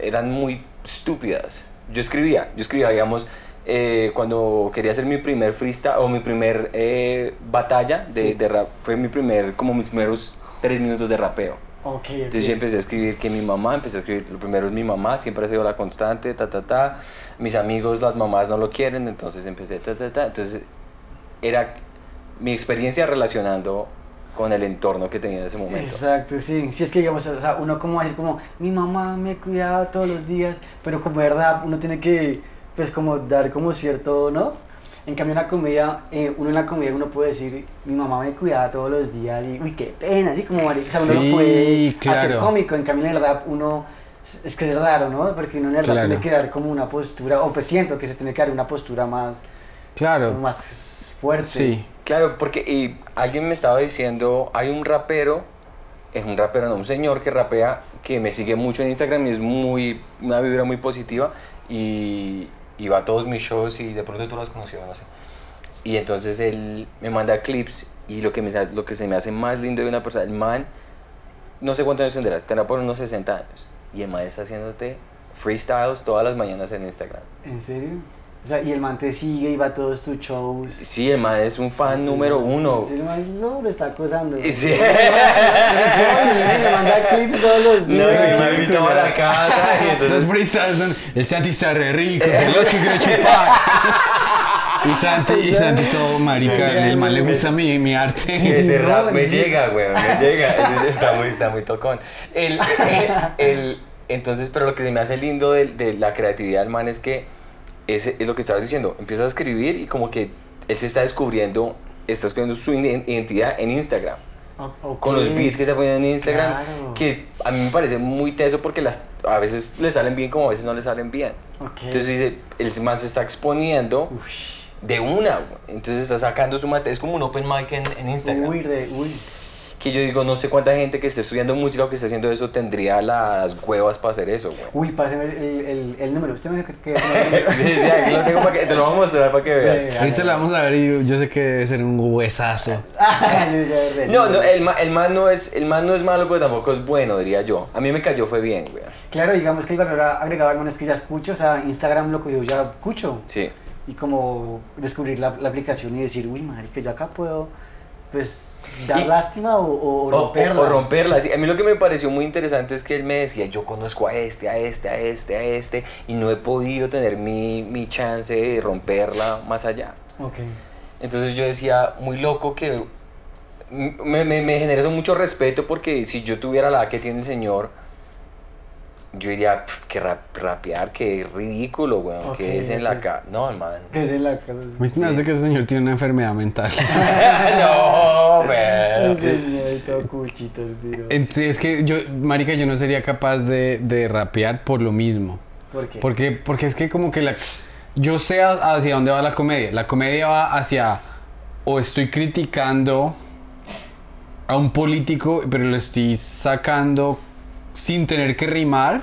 eran muy estúpidas. Yo escribía, yo escribía, digamos, eh, cuando quería hacer mi primer freestyle o mi primer eh, batalla de, Sí. de rap, fue mi primer, como mis primeros tres minutos de rapeo. Ok, Entonces yo empecé a escribir que mi mamá, empecé a escribir, lo primero es mi mamá, siempre ha sido la constante, ta, ta, ta. Mis amigos, las mamás no lo quieren, entonces empecé, ta, ta, ta. Entonces era mi experiencia relacionando con el entorno que tenía en ese momento. Exacto, sí. Sí, es que digamos, o sea, uno como decir como, mi mamá me cuidaba todos los días, pero como verdad uno tiene que, pues como dar como cierto, ¿no? En cambio en la comedia, eh, uno en la comedia uno puede decir, mi mamá me cuidaba todos los días y, uy, qué pena, así como, marica, o sea, uno Sí, lo puede hacer claro. cómico, en cambio en el rap uno, es que es raro, ¿no? Porque uno en el rap Claro. tiene que dar como una postura, o pues siento que se tiene que dar una postura más, Claro. más fuerte. Sí. Claro, porque y alguien me estaba diciendo, hay un rapero, es un rapero, no, un señor que rapea, que me sigue mucho en Instagram y es muy, una vibra muy positiva y, va a todos mis shows y de pronto tú lo has conocido. Y entonces él me manda clips y lo que, me, lo que se me hace más lindo de una persona, el man, no sé cuántos años tendrá, tendrá por unos 60 años. Y el man está haciéndote freestyles todas las mañanas en Instagram. ¿En serio? O sea, y el man te sigue y va a todos tus shows. Sí, el man es un fan número uno. Sí, el man no, lo está acosando. Sí. me manda clips todos los No, días. y me invitó a la casa y Los entonces... freestyles son el Santi está re rico, se lo quiero chupar. Y Santi, y Santi todo marica, el man le gusta mi, mi arte. Sí, ese No, rap me sí. llega, güey, me llega. Ese está muy, está muy tocón. El, el- entonces, pero lo que se me hace lindo de, de la creatividad del man es que ese, es lo que estabas diciendo. Empieza a escribir y como que él se está descubriendo, está descubriendo su iden- identidad en Instagram. O- ok. Con los beats que está poniendo en Instagram, Claro. que a mí me parece muy teso porque las, a veces le salen bien como a veces no le salen bien. Entonces dice, el man se está exponiendo de una, entonces está sacando su material, es como un open mic en, en Instagram. Uy, de, uy. Que yo digo, no sé cuánta gente que esté estudiando música o que esté haciendo eso tendría las huevas para hacer eso, güey. Uy, pásame el, el, el, el número. Usted me dijo que, que. Sí, sí, aquí lo tengo para que, te lo voy a mostrar para que veas. Ahorita la vamos a ver y yo sé que debe ser un huesazo. Ah, No, no, el, el, man no es, el man no es malo, pero tampoco es bueno, diría yo. A mí me cayó, fue bien, güey. Claro, digamos que el valor agregado al es que ya escucho, o sea, Instagram lo que yo ya escucho. Sí. Y como descubrir la, la aplicación y decir, uy, marica, yo acá puedo, pues, dar lástima o, o, O, romperla. o- o romperla. sí. A mí lo que me pareció muy interesante es que él me decía, yo conozco a este, a este, a este, a este, y no he podido tener mi, mi chance de romperla más allá. Ok. Entonces yo decía, muy loco que me, me, me mucho respeto porque si yo tuviera la edad que tiene el señor, yo diría, "Pf, que rap, rapear, que ridículo, weón, Ok, que es en la cara. No, hermano. Que es en la casa. A mí se me hace que ese señor tiene una enfermedad mental. no, tiro. Entonces, es que yo, marica, yo no sería capaz de, de rapear por lo mismo. ¿Por qué? Porque, porque es que como que la... Yo sé hacia dónde va la comedia. La comedia va hacia... O estoy criticando a un político, pero lo estoy sacando sin tener que rimar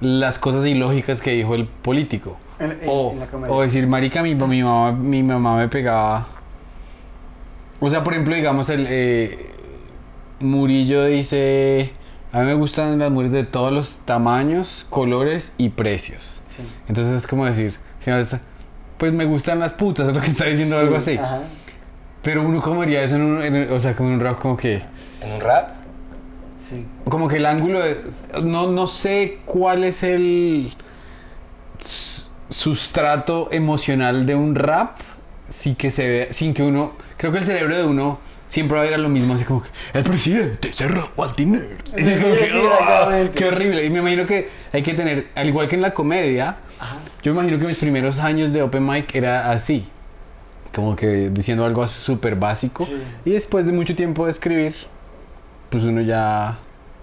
las cosas ilógicas que dijo el político. En- en- o, en decir, marica, mi, mi, mamá, mi mamá me pegaba... O sea, por ejemplo, digamos, el... eh, Murillo dice... A mí me gustan las mujeres de todos los tamaños, colores y precios. Sí. Entonces es como decir, pues me gustan las putas, es lo que está diciendo algo así. Ajá. Pero uno como haría eso en un, en- o sea, como en un rap como que, ¿En un rap? Sí. como que el ángulo, es- no, no sé cuál es el sustrato emocional de un rap, sí que se ve, sin que uno, creo que el cerebro de uno siempre va a ir a lo mismo, así como que el presidente se robó al dinero. Qué horrible. Y me imagino que hay que tener, al igual que en la comedia, Ajá. Yo me imagino que mis primeros años de Open Mic era así. Como que diciendo algo súper básico. Y después de mucho tiempo de escribir, pues uno ya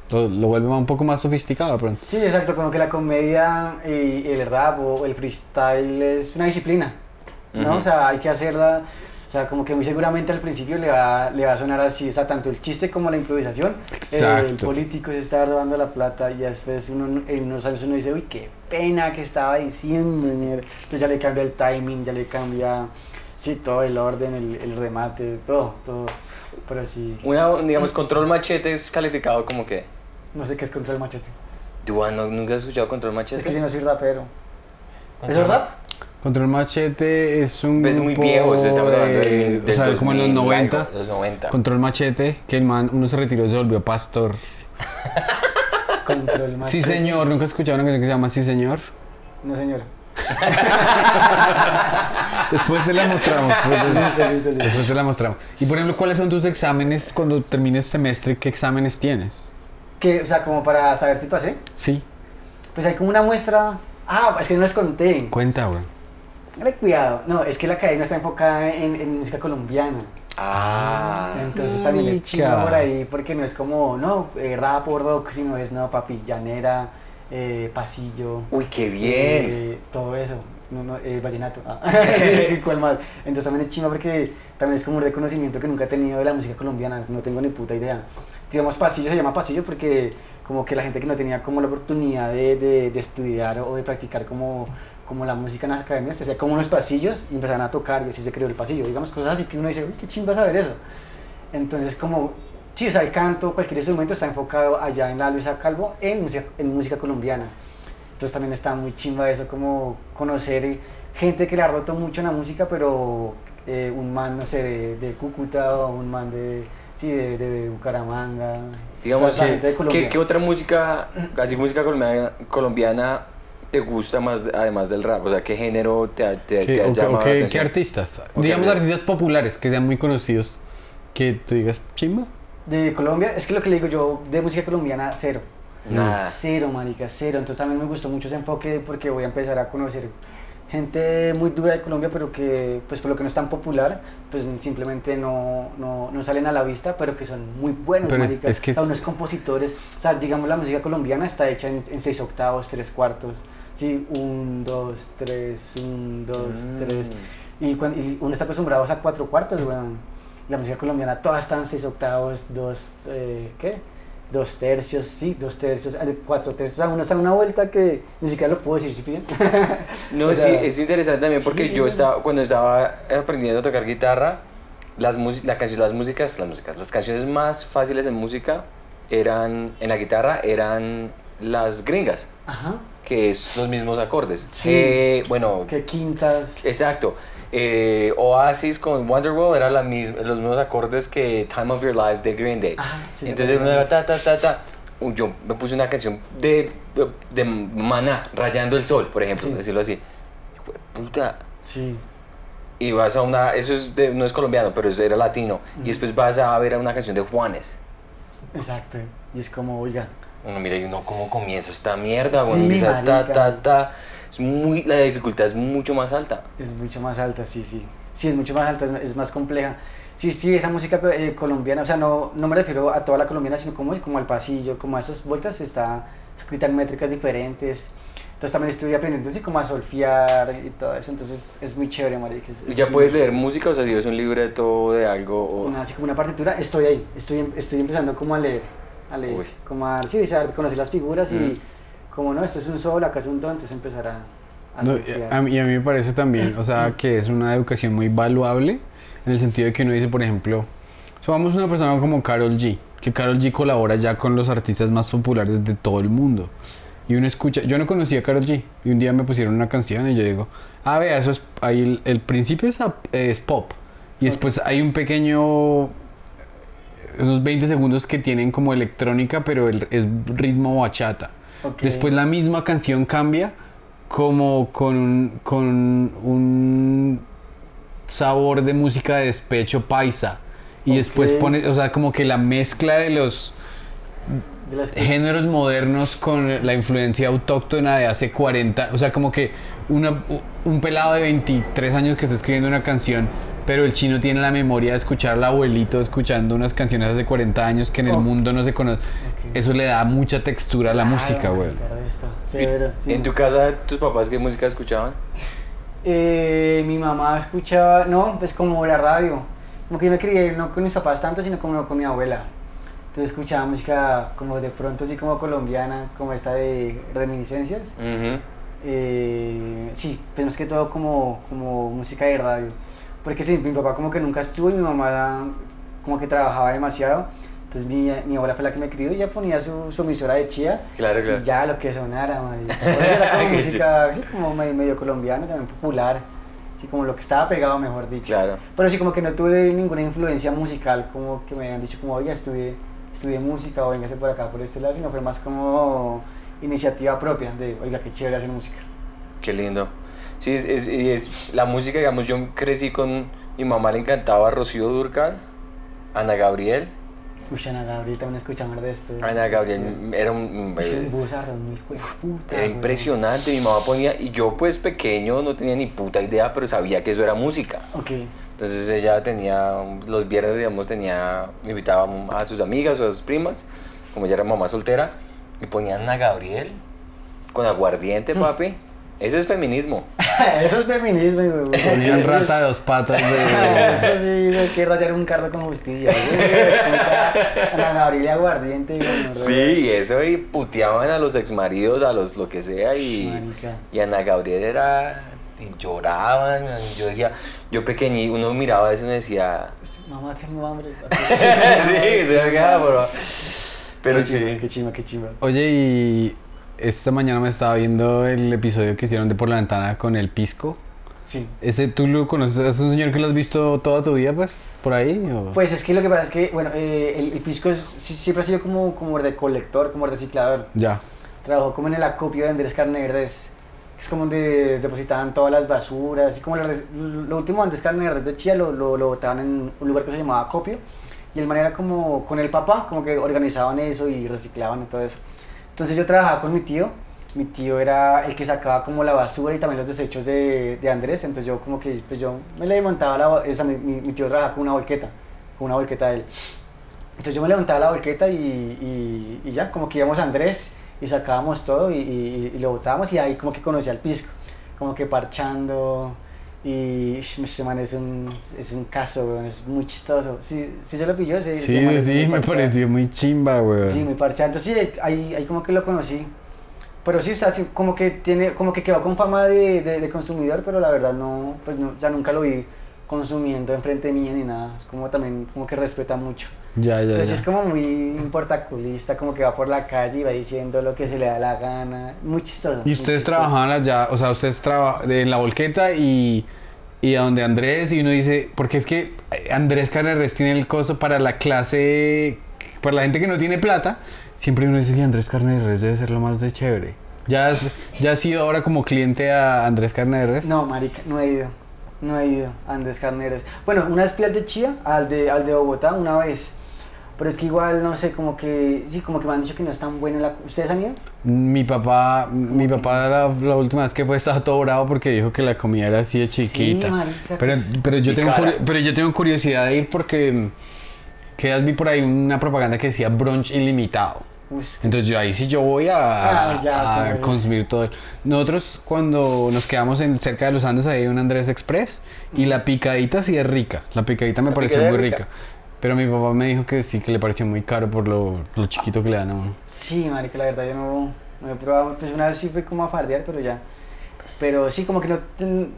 lo, lo vuelve un poco más sofisticado pronto. Sí, exacto, como que la comedia y el rap o el freestyle es una disciplina, ¿no? Ujú. O sea, hay que hacerla, o sea, como que muy seguramente al principio le va, le va a sonar así, o sea, tanto el chiste como la improvisación. Exacto. el político se está robando la plata y después uno, en unos años uno dice, uy, qué pena que estaba diciendo, mierda". entonces ya le cambia el timing, ya le cambia, sí, todo el orden, el, el remate, todo, todo, pero sí, Una, digamos, control machete es calificado como que. no sé qué es control machete, Duan, ¿no- ¿nunca has escuchado control es machete? que yo no soy rapero. ¿Es rap? Control Machete es un Es muy grupo viejo, se estamos hablando de, de- del o sea, como en los 2000 algo, 90 Los 90. Control Machete, que el man, uno se retiró y se volvió pastor. Control machete. Sí, señor. ¿Nunca has escuchado una canción que se llama Sí, señor? No, señor. Después se la mostramos. Después, listo, listo. después se la mostramos. Y por ejemplo, ¿cuáles son tus exámenes cuando termines semestre? ¿Qué exámenes tienes? Que, o sea, como para saber si pasé, Sí. pues hay como una muestra. Ah, es que no les conté. Cuenta, güey. Dale cuidado. No, es que la academia está enfocada en, en música colombiana. Ah. Entonces también es chido por ahí, porque no es como, no, eh, rap o rock, sino es, no, papi, llanera, eh, pasillo. Uy, qué bien. eh, todo eso. No, no, eh, vallenato. Ah. ¿Cuál más? Entonces también es chima porque también es como un reconocimiento que nunca he tenido de la música colombiana, no tengo ni puta idea. Digamos, pasillo se llama pasillo porque como que la gente que no tenía como la oportunidad de, de, de estudiar o de practicar como, como la música en las academias, se hacía como unos pasillos y empezaban a tocar y así se creó el pasillo. Digamos, cosas así que uno dice, uy, qué chimba saber eso. Entonces, como, sí, o sea, el canto, cualquier instrumento está enfocado allá en la Luisa Calvo en música, en música colombiana. Entonces también está muy chimba eso, como conocer gente que le ha roto mucho en la música, pero eh, un man, no sé, de, de Cúcuta o un man de, sí, de, de Bucaramanga. Digamos, O sea, ¿qué, gente de Colombia. qué- qué otra música, así música colombiana, colombiana, te gusta más de- además del rap? O sea, ¿qué género te, te, ¿Qué, te ha o qué- o llamado la qué- artistas? Ok, Digamos artistas populares que sean muy conocidos. Que tú digas, chimba. De Colombia, es que lo que le digo yo, de música colombiana, cero. Nada. Cero, marica, cero. Entonces también me gustó mucho ese enfoque porque voy a empezar a conocer gente muy dura de Colombia, pero que, pues por lo que no es tan popular, pues simplemente no, no, no salen a la vista, pero que son muy buenos, Pero es- marica. es que o sea, es- unos compositores, o sea, digamos la música colombiana está hecha en, en seis octavos, tres cuartos, sí, un, dos, tres, un, dos, Mm. tres. Y, cuan- y uno está acostumbrado a cuatro cuartos, weón. La música colombiana, todas están seis octavos, dos, eh, ¿qué? Dos tercios, sí, dos tercios, eh, cuatro tercios. O sea, uno está en una vuelta que ni siquiera lo puedo decir, ¿sí pillan? No, O sí, sea, es interesante también porque sí, yo estaba, cuando estaba aprendiendo a tocar guitarra, las, la canción, las músicas, las músicas, las canciones más fáciles en música eran, en la guitarra, eran las gringas, Ajá. que es los mismos acordes. Sí. Eh, bueno, Que quintas. exacto. Eh, Oasis con Wonderwall eran los mismos acordes que Time of Your Life de Green Day. Ah, sí, Entonces uno era ta ta ta ta. Yo me puse una canción de, de Maná, Rayando el Sol, por ejemplo, Sí. decirlo así. Puta. Sí. Y vas a una, eso es de- no es colombiano, pero era latino. Y después vas a ver una canción de Juanes. Exacto. Y es como, oiga. Uno mira y uno, ¿cómo comienza esta mierda? Sí, Bueno, empieza ta, ta, ta. Es muy, la dificultad es mucho más alta. Es mucho más alta, sí, sí. Sí, es mucho más alta, es, es más compleja. Sí, sí, esa música eh, colombiana, o sea, no, no me refiero a toda la colombiana, sino como, como al pasillo, como a esas vueltas, está escrita en métricas diferentes. Entonces también estuve aprendiendo así como a solfiar y todo eso, entonces es muy chévere, marica. es- ¿Y ya muy- puedes leer música? O sea, si ves un libreto de algo o... una- así como una partitura, estoy ahí, estoy, em- estoy empezando como a leer, a leer, Uy. como a, sí, sea, conocer las figuras y Mm. Como no, esto es un sol, acá es un do, entonces empezar a, a No, a mí- y a mí me parece también, o sea, que es una educación muy valuable en el sentido de que uno dice, por ejemplo, somos una persona como Carol G, que Carol G colabora ya con los artistas más populares de todo el mundo. Y uno escucha, yo no conocía a Carol G, y un día me pusieron una canción y yo digo, ah, vea, eso es, ahí el, el principio es, es pop, y después hay un pequeño, unos 20 segundos que tienen como electrónica, pero el, es ritmo bachata. Después la misma canción cambia como con un, con un sabor de música de despecho paisa. Y después pone, o sea, como que la mezcla de los De las que- géneros modernos con la influencia autóctona de hace 40, o sea, como que una, un pelado de 23 años que está escribiendo una canción, pero el chino tiene la memoria de escuchar al abuelito escuchando unas canciones hace 40 años que en el Oh. mundo no se conoce. Eso le da mucha textura a la Claro, música, güey. marica, resto, ¿Y- severo, sí. ¿En tu casa, tus papás qué música escuchaban? Eh, mi mamá escuchaba, no, pues como la radio. Como que yo me crié no con mis papás tanto, sino como con mi abuela. Entonces escuchaba música como de pronto así como colombiana, como esta de reminiscencias. Eh, sí, pues más que todo como, como música de radio. Porque sí, mi papá como que nunca estuvo y mi mamá como que trabajaba demasiado. Entonces mi, mi abuela fue la que me crió y ya ponía su, su emisora de chía. Claro, claro. Y ya lo que sonara. Porque Era como música así como medio, medio colombiana, también popular. Así como lo que estaba pegado, mejor dicho. Claro. Pero sí, como que no tuve ninguna influencia musical, como que me habían dicho como, oiga, estudié, estudié música o véngase por acá, por este lado, sino fue más como iniciativa propia de, oiga, qué chévere hacer música. Qué lindo. Sí, es, es, es- la música, digamos, yo crecí con mi mamá le encantaba Rocío Durcal, Ana Gabriel. Uy, Ana Gabriel también escuchamos de esto. Ana Gabriel era un... Es un eh, buzarro, hijo de puta. Era impresionante, mi mamá ponía, y yo pues pequeño no tenía ni puta idea, pero sabía que eso era música. Ok. Entonces ella tenía, los viernes digamos tenía, invitaba a sus amigas o a sus primas, como ella era mamá soltera, y ponían Ana Gabriel con aguardiente, papi. Ese es feminismo. Eso es feminismo, güey. Ponían rata de dos patas de... Eso sí, hay que rayar un carro con justicia. güey. Ana Gabriel y aguardiente. y bueno, Sí, y eso y puteaban a los exmaridos, a los lo que sea, y, y Ana Gabriel era, y lloraban, y yo decía, yo pequeñito, uno miraba eso y uno decía, Mamá, tengo hambre. sí, se acaba, bro. Pero Qué sí. Qué chima, qué chima. Oye, y esta mañana me estaba viendo el episodio que hicieron de Por la Ventana con el Pisco. Sí. ¿Ese tú lo conoces? ¿Es un señor que lo has visto toda tu vida, pues? ¿Por ahí? o? Pues es que lo que pasa es que, bueno, eh, el, el pisco es- siempre ha sido como, como recolector, como reciclador. Ya. Trabajó como en el acopio de Andrés Carnedes, que es como donde depositaban todas las basuras. Y como lo, lo último de Andrés Carnedes de Chía lo, lo, lo botaban en un lugar que se llamaba acopio. Y el man era como con el papá, como que organizaban eso y reciclaban y todo eso. Entonces yo trabajaba con mi tío. Mi tío era el que sacaba como la basura y también los desechos de, Andrés. Entonces yo como que pues yo me le montaba la... O sea, mi, tío trabajaba con una volqueta, con una volqueta de él. Entonces yo me levantaba la volqueta y, y, ya, como que íbamos a Andrés y sacábamos todo y, y- lo botábamos y ahí como que conocí al pisco, como que parchando y este man es un, es un caso, weón, es muy chistoso. Si, si se lo pilló, Sí, man sí, sí, me pareció muy chimba, güey. Sí, muy parchado. Entonces sí, ahí, ahí como que lo conocí. Pero sí, o sea, sí, como que tiene, como que quedó con fama de, de, de consumidor, pero la verdad no, pues no, ya nunca lo vi consumiendo enfrente mía ni nada. Es como también, como que respeta mucho. Ya, ya, Entonces ya. es como muy importaculista, como que va por la calle y va diciendo lo que se le da la gana. Muy chistoso. Y ustedes chistoso. trabajaban allá, o sea, ustedes trabajaban en la volqueta y, y a donde Andrés, y uno dice, porque es que Andrés Carneres tiene el coso para la clase, para la gente que no tiene plata, siempre uno dice que Andrés Carneres debe ser lo más de chévere. ¿Ya has, ya has ido ahora como cliente a Andrés Carneres? No, marica, no he ido. No he ido a Andrés Carneres. Bueno, una vez fui al de Chía, al de, al de Bogotá, una vez. Pero es que igual, no sé, como que, sí, como que me han dicho que no es tan buena la... ¿Ustedes han ido? Mi papá, mi papá la, la última vez que fue estaba todo bravo porque dijo que la comida era así de Sí, chiquita. marica, pero, pues- pero, yo tengo cara. pero yo tengo curiosidad de ir porque quedas vi por ahí una propaganda que decía brunch ilimitado. Uf, Entonces yo ahí sí yo voy a, Ah, ya, a consumir todo. Nosotros cuando nos quedamos en, cerca de los Andes ahí hay un Andrés Express y la picadita sí es rica. La picadita me La pareció picadita muy rica. rica. Pero mi papá me dijo que sí, que le pareció muy caro por lo, lo chiquito que le dan a uno. Sí, marica, la verdad yo no, no he probado, pues una vez sí fue como a fardear, pero ya. Pero sí, como que no,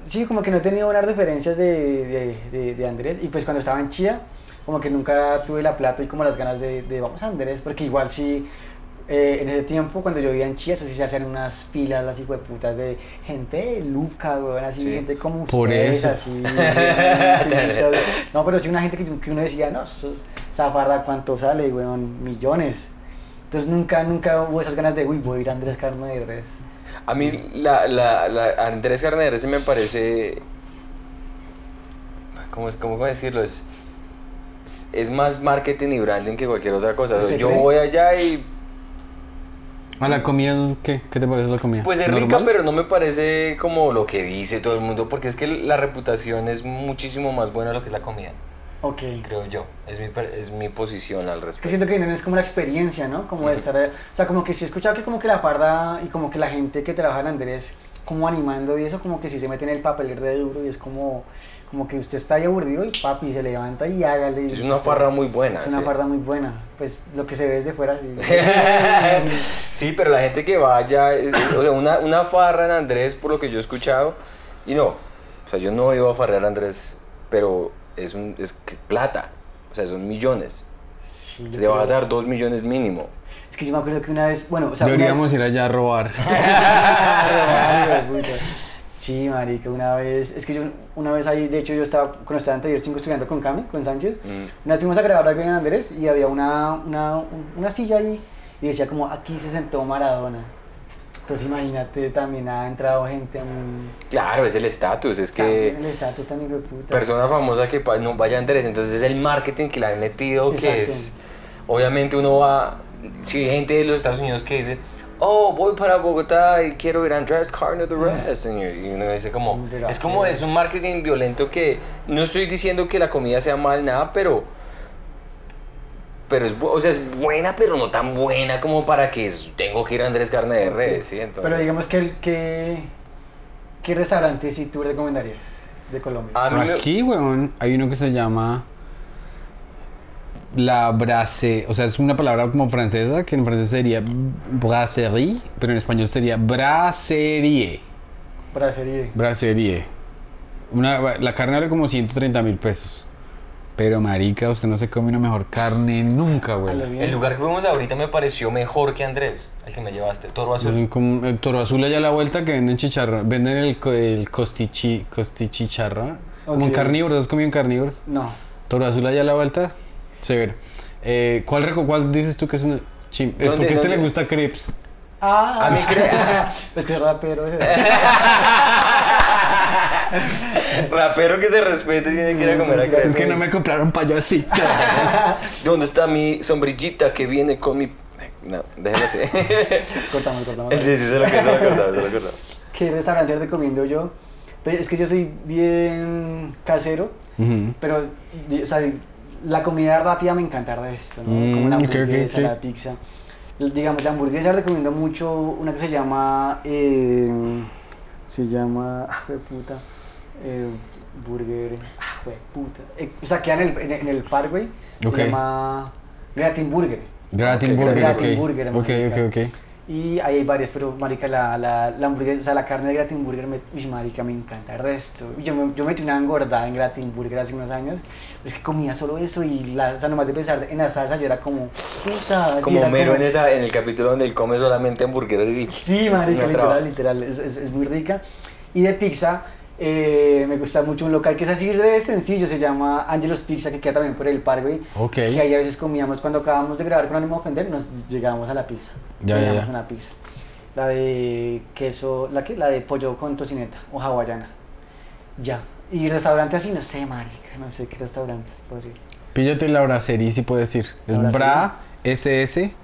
sí, como que no he tenido buenas referencias de, de, de, de Andrés. Y pues cuando estaba en Chía, como que nunca tuve la plata y como las ganas de, de vamos a Andrés, porque igual sí, eh, en ese tiempo cuando yo vivía en Chía, eso sí se hacían unas filas, las hijueputas de gente de Luca, weón, así, Sí. gente como Por ustedes, eso. así. no, pero sí una gente que, que uno decía, no, eso, esa farda, ¿cuánto sale, weón? Millones. Entonces nunca, nunca hubo esas ganas de, uy, voy a ir a Andrés Carne de Res. A mí la, la, la Andrés Carneres sí me parece... ¿Cómo, cómo decirlo? Es, es, más marketing y branding que cualquier otra cosa. O sea, ¿Usted yo cree? voy allá y ¿A la comida qué? ¿Qué te parece la comida? Pues es rica, pero no me parece como lo que dice todo el mundo, porque es que la reputación es muchísimo más buena de lo que es la comida, Ok. creo yo. Es mi, es mi posición al Es que respecto. siento que no es como la experiencia, ¿no? Como de estar... O sea, como que sí he escuchado que como que la farda y como que la gente que trabaja en Andrés como animando y eso como que sí se mete en el papel de duro y es como... Como que usted está ahí aburrido y papi se levanta y hágale. y- Es una farra muy buena. Es una sí. farda muy buena. Pues lo que se ve desde fuera sí. sí, pero la gente que vaya, o sea, una, una farra en Andrés, por lo que yo he escuchado, y no, o sea, yo no he ido a farrear a Andrés, pero es, un, es plata, o sea, son millones. Sí, Te vas a dar dos millones mínimo. Es que yo me acuerdo que una vez... Bueno, o sea... Deberíamos vez- ir allá a robar. Sí, marica, una vez, es que yo una vez ahí, de hecho yo estaba, cuando estaba en taller 5 estudiando con Cami, con Sánchez, Mm. una vez fuimos a grabar algo en Andrés y había una, una, una silla ahí y decía como, aquí se sentó Maradona. Entonces imagínate, también ha entrado gente muy... Claro, es el estatus, es que... También el estatus tan hijo de puta. persona famosa que no vaya a Andrés, entonces es el marketing que le han metido, que Exacto. es, obviamente uno va, si hay gente de los Estados Unidos que dice, oh, voy para Bogotá y quiero ir a Andrés Carne de Res, y uno dice como, es como, es un marketing violento que, no estoy diciendo que la comida sea mal, nada, pero, pero es, o sea, es buena, pero no tan buena como para que tengo que ir a Andrés Carne de Res, ¿sí? Entonces, Pero digamos que, el, que ¿qué restaurante sí tú recomendarías de Colombia? Aquí, weón, hay uno que se llama la brase, o sea, es una palabra como francesa que en francés sería brasserie, pero en español sería brasserie. Para serie. Brasserie. Una, la carne vale como 130 mil pesos. Pero marica, usted no se come una mejor carne nunca, güey. el lugar que fuimos ahorita me pareció mejor que Andrés, el que me llevaste, Toro Es Azul. un, como el toro azul allá a la vuelta que venden chicharrón. Venden el, co- el costichi, costichicharrón. Como en carnívoros, ¿has comido en carnívoros? No. Toro azul allá a la vuelta. Severo. Eh, ¿cuál, ¿Cuál dices tú que es una chim? Es ¿Dónde- porque a este le gusta crepes. Ah, A mí es que es rapero. ese. Rapero que se respete tiene que ir a comer a Es que no me compraron payasito. ¿Dónde está mi sombrillita que viene con mi... No, déjalo así. cortamos, cortamos. sí, sí, se lo que se lo acordaba, se lo acordaba. ¿Qué restaurante recomiendo yo? Pues es que yo soy bien casero, Ujú. pero di- o sea, la comida rápida me encanta de esto, ¿no? Mm, Como la hamburguesa, sí. la pizza. Digamos, la hamburguesa recomiendo mucho una que se llama. eh, se llama. Ah, jue puta. eh, burger. Ah, puta. Eh, o sea, queda en el, en, en el Parkway. Ok. Se llama. Gratin Burger. Gratin Burger, Gratin. Burger, ok, ok, ok. Y ahí hay varias, pero marica, la, la, la hamburguesa, o sea, la carne de Gratin Burger, me, uy, marica, me encanta el resto. Yo, me, yo metí una engordada en Gratin Burger hace unos años, es que comía solo eso y, la, o sea, nomás de pensar en la salsa, yo era como, puta. Como era Mero como- en, esa, en el capítulo donde él come solamente hamburguesas y Sí, marica, literal, literal, es, es, es muy rica. Y de pizza, eh, me gusta mucho un local que es así de sencillo, se llama Angelos Pizza, que queda también por el Parkway. Ok. Que ahí a veces comíamos, cuando acabamos de grabar con Ánimo de Ofender, nos llegábamos a la pizza. Ya, ya, ya. una pizza. La de queso, ¿la qué? La de pollo con tocineta o hawaiana. Ya. Y restaurante así, no sé, marica, no sé qué restaurantes podría. Píllate la bracería si puedes ir. Es Bra S-S-E-R-I-E.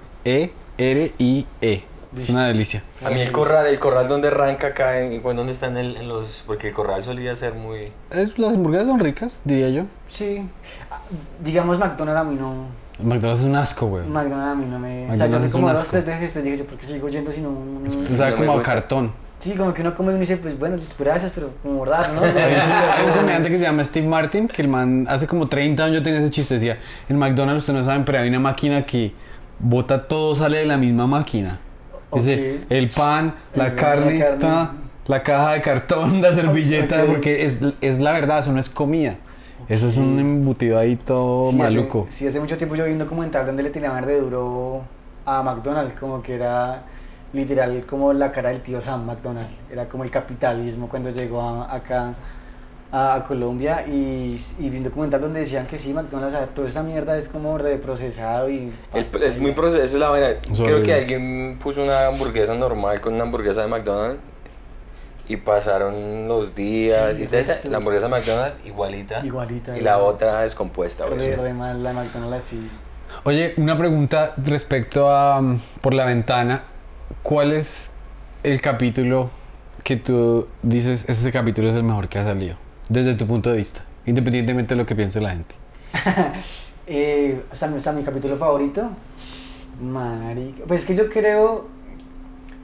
Es una delicia. A mí el corral, el corral donde arranca acá, en, en donde están en, en los... Porque el corral solía ser muy... Es- las hamburguesas son ricas, diría yo. Sí. Ah, Digamos, McDonald's a mí no. McDonald's es un asco, güey. McDonald's a mí no me. O sea, yo McDonald's es como un dos, asco. tres veces, pues dije yo, ¿por qué sigo yendo si no.? no- Es- no- sabe como a cartón. Sí, como que uno come y uno dice, pues bueno, gracias, pero como raro, ¿no? Hay un, hay un comediante que se llama Steve Martin, que el man hace como 30 años yo tenía ese chiste, decía, en McDonald's ustedes no saben, pero hay una máquina que bota todo, sale de la misma máquina. Dice, Ok. el pan, la El- la carne, carne. ta, la caja de cartón, la servilleta, Ok. porque es, es la verdad, eso no es comida. Eso es un embutido ahí todo Sí, hace- maluco. sí, hace mucho tiempo yo vi un documental donde le tiraban de duro a McDonald's, como que era literal como la cara del tío Sam McDonald. Era como el capitalismo cuando llegó a- acá a, a Colombia y, y vi un documental donde decían que sí, McDonald's, o sea, toda esa mierda es como reprocesado y... El- es muy proceso, esa es la vaina. Creo que alguien puso una hamburguesa normal con una hamburguesa de McDonald's y pasaron los días Sí, y tal, resto. la hamburguesa de McDonald's igualita, Igualita, y la igual. otra descompuesta. Re, re mal la McDonald's así. Oye, una pregunta respecto a mm, Por la Ventana. ¿Cuál es el capítulo que tú dices, este capítulo es el mejor que ha salido? Desde tu punto de vista, independientemente de lo que piense la gente. Eh, o sea, mi- capítulo favorito, marica, pues es que yo creo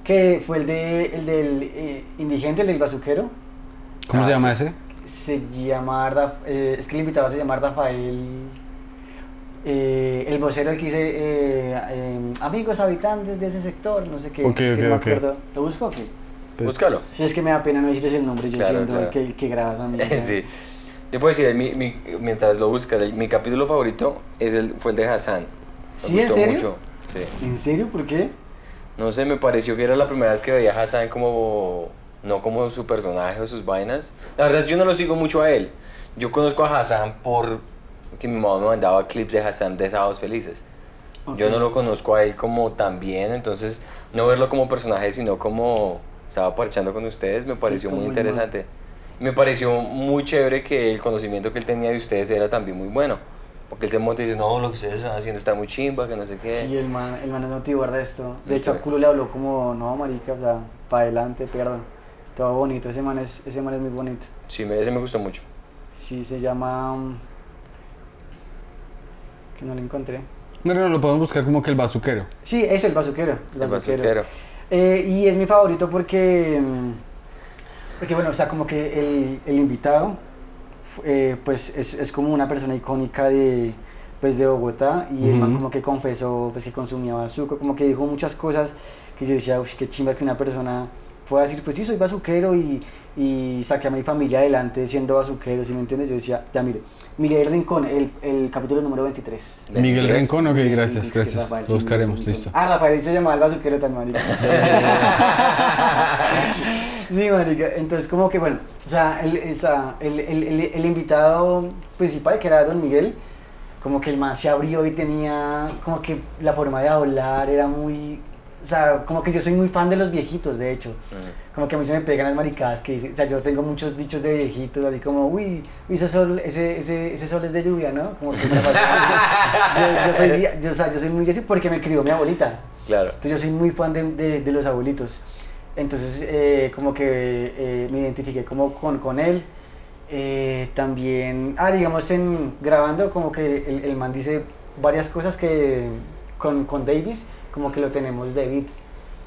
que fue el de el del eh, indigente, el del bazuquero. ¿Cómo Ah, se llama sí. ese? Se llama, eh, es que el invitado se llama Rafael, eh, el vocero, el que dice, eh, eh, amigos habitantes de ese sector, no sé qué. Ok, es que ok, no me ok. acuerdo. ¿Lo busco o qué? Pues, Búscalo. Sí, es que me da pena no decirles el nombre, yo Claro, siento claro. que, que graba esa mierda. sí. Yo puedo decir, mi, mi- mientras lo buscas, el- mi capítulo favorito es el, fue el de Hassan. Me ¿Sí, en gustó serio? mucho. Sí. ¿En serio? ¿Por qué? No sé, me pareció que era la primera vez que veía a Hassan como. No como su personaje o sus vainas. La verdad es que yo no lo sigo mucho a él. Yo conozco a Hassan por que mi mamá me mandaba clips de Hassan de Sábados Felices. Yo Ok. no lo conozco a él como tan bien, entonces no verlo como personaje, sino como estaba parchando con ustedes, me Sí, pareció fue muy muy interesante. Me pareció muy chévere que el conocimiento que él tenía de ustedes era también muy bueno. Porque él se monta y dice, no, lo que ustedes están haciendo está muy chimba, que no sé qué. Sí, el man, el man es motivador de esto. De hecho, a. Culo le habló como, no, marica, o sea, para adelante, perdón. Todo bonito, ese man es, ese man es muy bonito. Sí, me, ese me gustó mucho. Sí, se llama... mm, Que no lo encontré. Bueno, no, lo podemos buscar como que el bazuquero. Sí, es el bazuquero. El El bazuquero. Eh, y es mi favorito porque, porque bueno, o sea, como que el, el invitado, eh, pues es, es como una persona icónica de, pues, de Bogotá y el man Ujú. como que confesó pues, que consumía bazuco, como que dijo muchas cosas que yo decía, uff, qué chimba que una persona pueda decir, pues sí, soy bazuquero y, y saqué a mi familia adelante siendo bazuquero, ¿sí me entiendes? Yo decía, ya mire, Miguel Rincón, el, el capítulo número 23. Miguel 23. Rincón, ok, gracias, gracias. Rafael, Lo sí, buscaremos, Rincón. listo. Ah, Rafael se llamaba el bazuquero tan marica. sí, marica. Entonces, como que bueno, o sea, el, esa- el, el, el, el invitado principal, que era Don Miguel, como que el man se abrió y tenía, como que la forma de hablar era muy. O sea, como que yo soy muy fan de los viejitos, de hecho. Ujú. Como que a mí se me pegan las maricadas que dicen, o sea, yo tengo muchos dichos de viejitos, así como, uy, ese sol, ese, ese, ese sol es de lluvia, ¿no? Como que me pasa- yo, yo soy, yo, o sea, yo soy muy así porque me crió mi abuelita. Claro. Entonces yo soy muy fan de, de, de los abuelitos. Entonces eh, como que eh, me identifiqué como con, con él. Eh, también, ah, digamos, en grabando como que el, el man dice varias cosas que con, con Davis, como que lo tenemos David,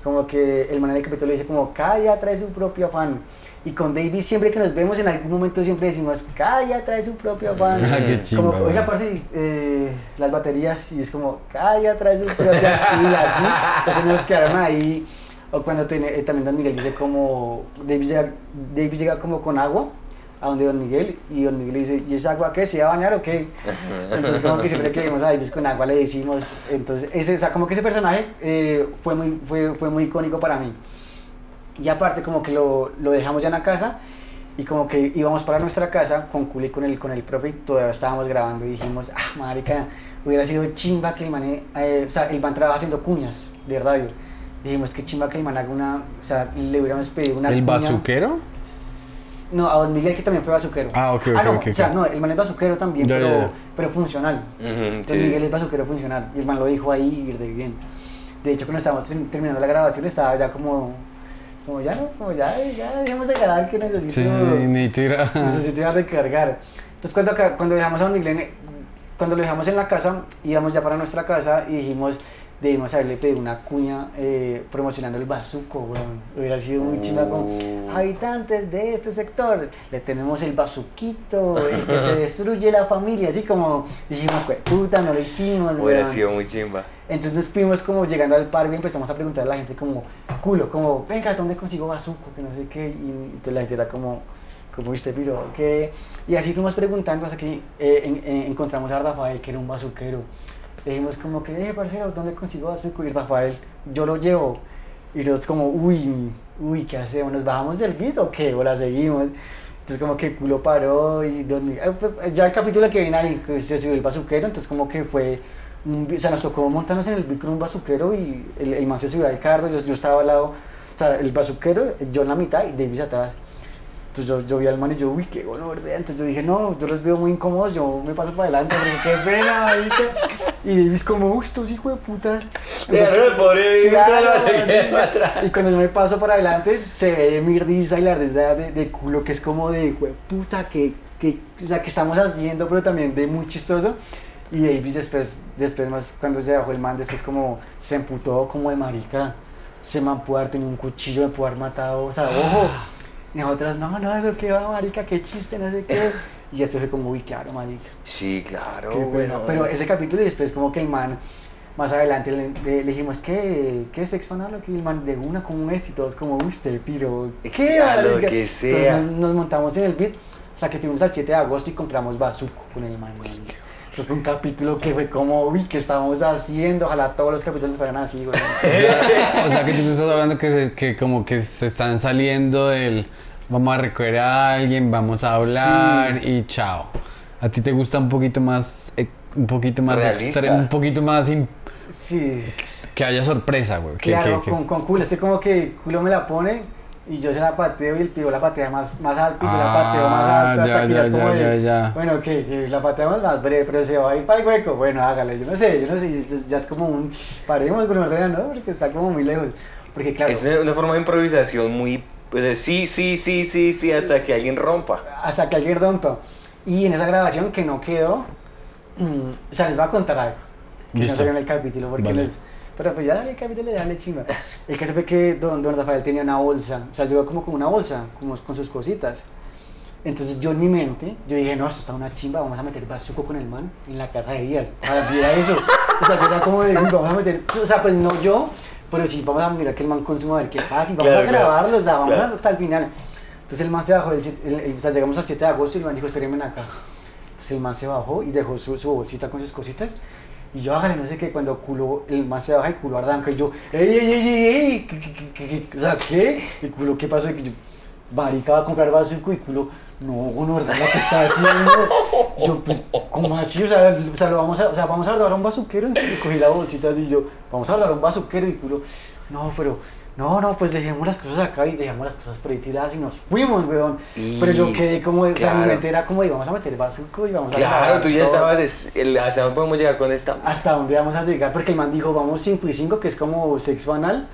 como que el man en el capítulo dice como cada día trae su propio afán. Y con Davis siempre que nos vemos en algún momento siempre decimos cada día trae su propio afán. Qué chimba, como, oiga, aparte eh, las baterías y es como cada día trae sus propias pilas, ¿no? Entonces nos quedaron ahí. O cuando tiene, eh, también Don Miguel dice como, David llega, David llega como con agua a donde Don Miguel y Don Miguel le dice, ¿y esa agua qué? ¿Se va a bañar o qué? Entonces como que siempre que vemos a Davis con agua le decimos, entonces, ese, o sea, como que ese personaje eh, fue, muy, fue, fue muy icónico para mí. Y aparte como que lo, lo dejamos ya en la casa y como que íbamos para nuestra casa con Culi con el, con el profe y todavía estábamos grabando y dijimos, ah, marica, hubiera sido chimba que el man, eh, o sea, el man trabaja haciendo cuñas de radio. Dijimos que chimba que el man haga una, o sea, le hubiéramos pedido una ¿El cuña. bazuquero? No, a Don Miguel que también fue bazuquero. Ah, ok, ok, no, ok, O sea, no, el man es bazuquero también, Ya, pero, ya, ya. pero funcional. Ujú, Don sí. Miguel es bazuquero funcional. Y el man lo dijo ahí de bien. De hecho, cuando estábamos ter- terminando la grabación, estaba ya como. Como ya no, como ya, ya dejemos de grabar que necesito. Sí, sí, sí, ni tira. Necesito ir a recargar. Entonces, cuando, cuando dejamos a Don Miguel, cuando lo dejamos en la casa, íbamos ya para nuestra casa y dijimos, debimos haberle pedido una cuña eh, promocionando el bazuco, weón. Hubiera sido muy chima como, Oh. habitantes de este sector, le tenemos el bazuquito, el que te destruye la familia. Así como dijimos, "Jue puta, no lo hicimos, Hubiera weón". sido muy chimba. Entonces nos fuimos como llegando al parque y empezamos a preguntar a la gente como, culo, como, venga, ¿dónde consigo bazuco? Que no sé qué. Y entonces la gente era como, como viste, piro, ¿qué? Y así fuimos preguntando hasta que eh, en- en- encontramos a Rafael, que era un bazuquero. Le dijimos como que, eh, parcero, ¿dónde consigo bazuco? Y Rafael, yo lo llevo. Y nosotros como, uy, uy, ¿qué hacemos? ¿Nos bajamos del beat o qué? ¿O la seguimos? Entonces como que culo paró y eh, fue- ya el capítulo que viene ahí, se subió el bazuquero, entonces como que fue, o sea, nos tocó montarnos en el beat con un bazuquero y el, el man se subió al carro, yo, yo estaba al lado, o sea, el bazuquero, yo en la mitad y Davis atrás. Entonces yo, yo vi al man y yo, uy, qué bueno, ¿verdad? Entonces yo dije, no, yo los veo muy incómodos, yo me paso para adelante, porque qué pena, marica. Y Davis como, uy, estos hijos de putas. Entonces, el pobre Davis Claro, con el bazuquero marica. atrás. Y cuando yo me paso para adelante, se ve mi risa y la risa de, de culo, que es como de, "Jue puta, que, que, o sea, que estamos haciendo, pero también de muy chistoso. Y Davis después, después más, cuando se bajó el man, después como se emputó como de marica. Se man pudo haber tenido un cuchillo, me pudo haber matado, o sea, ojo. Y nosotras, no, no, eso qué va, marica, qué chiste, no sé qué. Y después fue como, uy, claro, marica. Sí, claro, Qué bueno. Pero ese capítulo y después como que el man, más adelante le, le- le dijimos, ¿qué, qué sexo anal? Y el man de una como un y todos como, usted, piro, ¿qué? A lo marica?". que Entonces sea. nos, nos montamos en el beat, hasta que fuimos al 7 de agosto y compramos bazuco con el man. Entonces fue un capítulo que fue como, uy, ¿qué estamos haciendo? Ojalá todos los capítulos fueran así, güey. O sea, que tú estás hablando que, se- que como que se están saliendo del vamos a recoger a alguien, vamos a hablar y chao. ¿A ti te gusta un poquito más, eh, un poquito más extremo, un poquito más Sí, que haya sorpresa, güey? Claro, que- que- Con, con culo. Este como que culo me la pone y yo se la pateo y el piro la patea más, más alto y yo la Ah, pateo más alto hasta ya, que ya ya, es como ya, de, ya, ya. bueno, que, que la pateamos más breve, pero se va a ir para el hueco. Bueno, hágale, yo no sé, yo no sé, ya es como un, paremos con ordena, ¿no? Porque está como muy lejos. Porque claro, Es una, una forma de improvisación muy. Pues sí, sí, sí, sí, sí, hasta que alguien rompa. hasta que alguien rompa. Y en esa grabación que no quedó, mm, o sea, les voy a contar algo. Que no Listo. salió en el capítulo, porque Vale. les... Pero pues ya dale el capítulo, dale chimba. El caso fue que don, don Rafael tenía una bolsa, o sea, llegó como con una bolsa, como con sus cositas. Entonces yo en mi mente, yo dije, no, esto está una chimba, vamos a meter bazuco con el man en la casa de Díaz. Para eso. O sea, yo era como de, vamos a meter, o sea, pues no yo, pero sí, vamos a mirar que el man consuma, a ver qué pasa, y vamos Claro, a grabarlo, o sea, vamos Claro. hasta el final. Entonces el man se bajó, el- el- o sea, llegamos al 7 de agosto y el man dijo, espérenme acá. Entonces el man se bajó y dejó su, su bolsita con sus cositas. Y yo, hágale, no sé qué, cuando culo, el man se baja y culo arranca. Y yo, ey, ey, ey, ey, ey, ¿qué, qué, qué, o sea, ¿qué? Y culo, ¿qué pasó? Y yo, marica, va a comprar bazuco y culo, no, no, ¿verdad? ¿Qué está haciendo? Yo, pues, ¿cómo así? O sea, o sea, lo vamos a, o sea, vamos a hablar a un bazuquero. Y cogí la bolsita y yo, vamos a hablar a un bazuquero y culo, no, pero, no, no, pues dejemos las cosas acá y dejamos las cosas por ahí tiradas y nos fuimos, weón. Y- Pero yo quedé como, de- o sea, mi mente era como, de, vamos a meter bazuco y vamos a Claro, tú ya todo". estabas. es- el- ¿Hasta dónde podemos llegar con esta? ¿Hasta dónde vamos a llegar? Porque el man dijo, vamos 5 y 5, que es como sexo anal.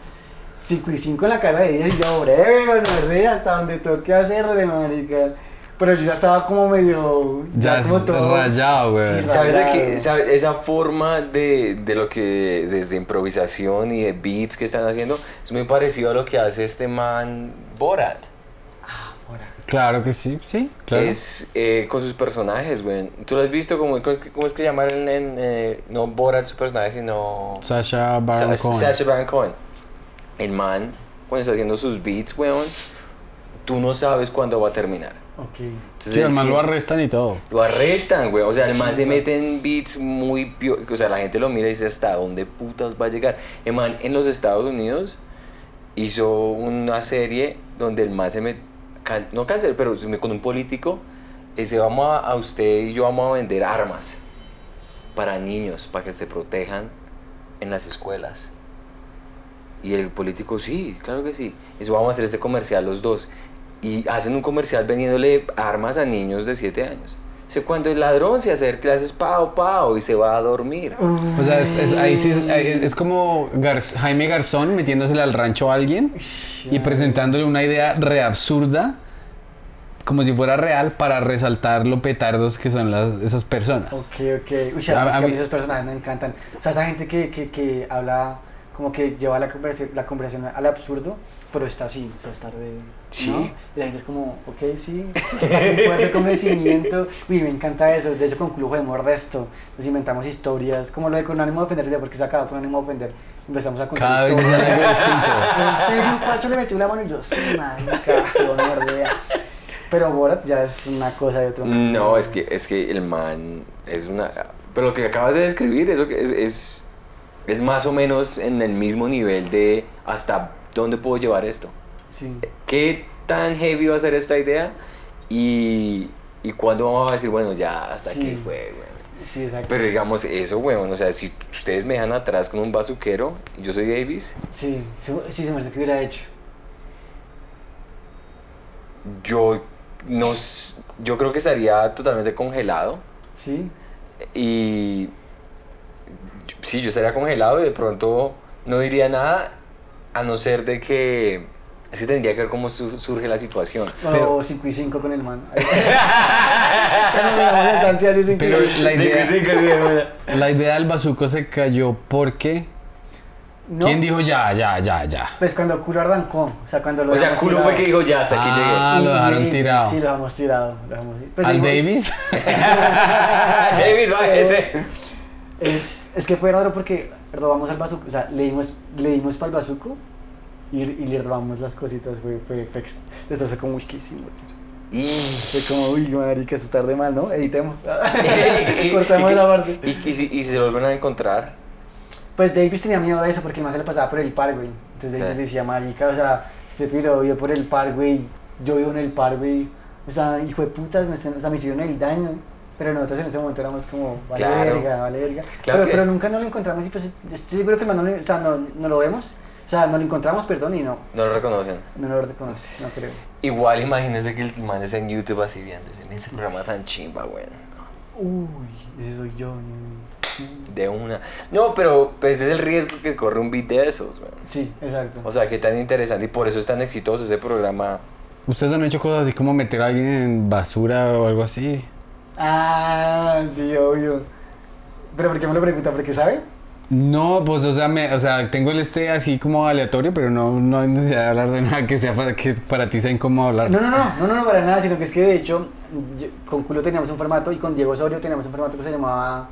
5 y 5 en la cara de ella y yo, breve, bueno, hasta donde toque hacerle, marica. Pero yo ya estaba como medio... Ya como es rayado, güey. Sí, ¿Sabes que esa forma de, de lo que desde improvisación y de beats que están haciendo es muy parecido a lo que hace este man Borat? Ah, por acá. Claro que sí, sí, claro. Es eh, con sus personajes, güey. ¿Tú lo has visto? ¿Cómo, cómo es que, cómo es que se llama en, en, eh, no Borat su personaje, sino Sasha Baron Sa- Cohen. Sacha Baron Cohen. El man, cuando está haciendo sus beats, weón, tú no sabes cuándo va a terminar. Ok. Entonces, Sí, al man sí- lo arrestan y todo. Lo arrestan, güey. O sea, el man se mete en beats muy... pio- O sea, la gente lo mira y dice, ¿hasta dónde putas va a llegar? El man en los Estados Unidos hizo una serie donde el man se me... can- No cáncer, pero se me- con un político. Dice, vamos a, a usted y yo vamos a vender armas para niños, para que se protejan en las escuelas. Y el político, sí, claro que sí. Eso vamos a hacer este comercial los dos. Y hacen un comercial vendiéndole armas a niños de 7 años. Dice, cuando el ladrón se acerca, le haces pao, pao y se va a dormir. O sea, es, es- ahí sí es, es como Gar- Jaime Garzón metiéndosele al rancho a alguien y presentándole una idea re absurda, como si fuera real, para resaltar lo petardos que son las, esas personas. Ok, ok. Uy, A- es que a mí- esos personajes me encantan. O sea, esa gente que, que, que habla, como que lleva la conversación, la conversación al absurdo, pero está así, o sea, está de... Sí. ¿no? Y la gente es como, ok, sí, un fuerte convencimiento. Uy, me encanta eso. De hecho, con Club de resto, nos inventamos historias, como lo de con ánimo de ofender, porque se acaba con ánimo de ofender. Empezamos a contar Cada vez es algo distinto. En serio, Pacho le metió la mano y yo, sí, marica. Pero Borat ya es una cosa de otro mundo. No, es que, es que el man es una... Pero lo que acabas de describir, eso que es, es, es más o menos en el mismo nivel de hasta dónde puedo llevar esto. Sí. ¿Qué tan heavy va a ser esta idea? Y, y cuándo vamos a decir, bueno, ya hasta Sí. aquí fue, güey. Sí, exacto. Pero digamos, eso, weón, o sea, si ustedes me dejan atrás con un bazuquero y yo soy Davis, Sí, sí, sí, se me que hubiera hecho. yo no yo creo que estaría totalmente congelado Sí. y sí, yo estaría congelado y de pronto no diría nada a no ser de que es que tendría que ver cómo su- surge la situación. O 5 y 5 con el man. Pero así, Pero la idea, la idea del bazuco se cayó porque... No, ¿Quién dijo ya, ya, ya, ya? Pues cuando culo arrancó. O sea, cuando lo O sea, culo fue que dijo ya hasta aquí llegué. Ah, lo dejaron tirado. Sí, lo dejamos tirado. Lo dejamos, pues ¿Al Davis? Davis, bájese. Eh, es que fue raro porque robamos al bazuco. O sea, le dimos, le dimos para el bazuco y, y le robamos las cositas. Fue, fue, fue Después fue como, uy, ¿qué hicimos? Y, Fue como, uy, marica, eso tarde mal, ¿no? Editemos. Cortamos la parte. y- y si, y si se vuelven a encontrar, Pues Davis tenía miedo de eso porque man se le pasaba por el par, güey. Entonces Davis Sí. decía, marica, o sea, este piro vive por el par, güey. Yo vivo en el par, güey. O sea, hijo de putas, me, o sea, me hicieron el daño. Pero nosotros en ese momento éramos como, vale Claro. verga, vale verga. Claro pero, que- pero nunca nos lo encontramos y pues estoy seguro que el man no, o sea, no, no lo vemos. O sea, no lo encontramos, perdón, y no, no lo reconocen. no lo reconoce, no creo. Igual imagínense que el man está en YouTube así viendo en ese programa tan chimba, güey. Uy, ese soy yo. De una. No, pero pues, ese es el riesgo que corre un beat de esos, güey. Sí, exacto. O sea, qué tan interesante y por eso es tan exitoso ese programa. ¿Ustedes han hecho cosas así como meter a alguien en basura o algo así? Ah, sí, obvio. Pero ¿por qué me lo pregunta? ¿Porque sabe? No, pues o sea, me- o sea, tengo el este así como aleatorio, pero no, no hay necesidad de hablar de nada que sea para, que para ti sea incómodo hablar. No, no, no, no, no, no, para nada, sino que es que de hecho yo- con Culo teníamos un formato y con Diego Osorio teníamos un formato que se llamaba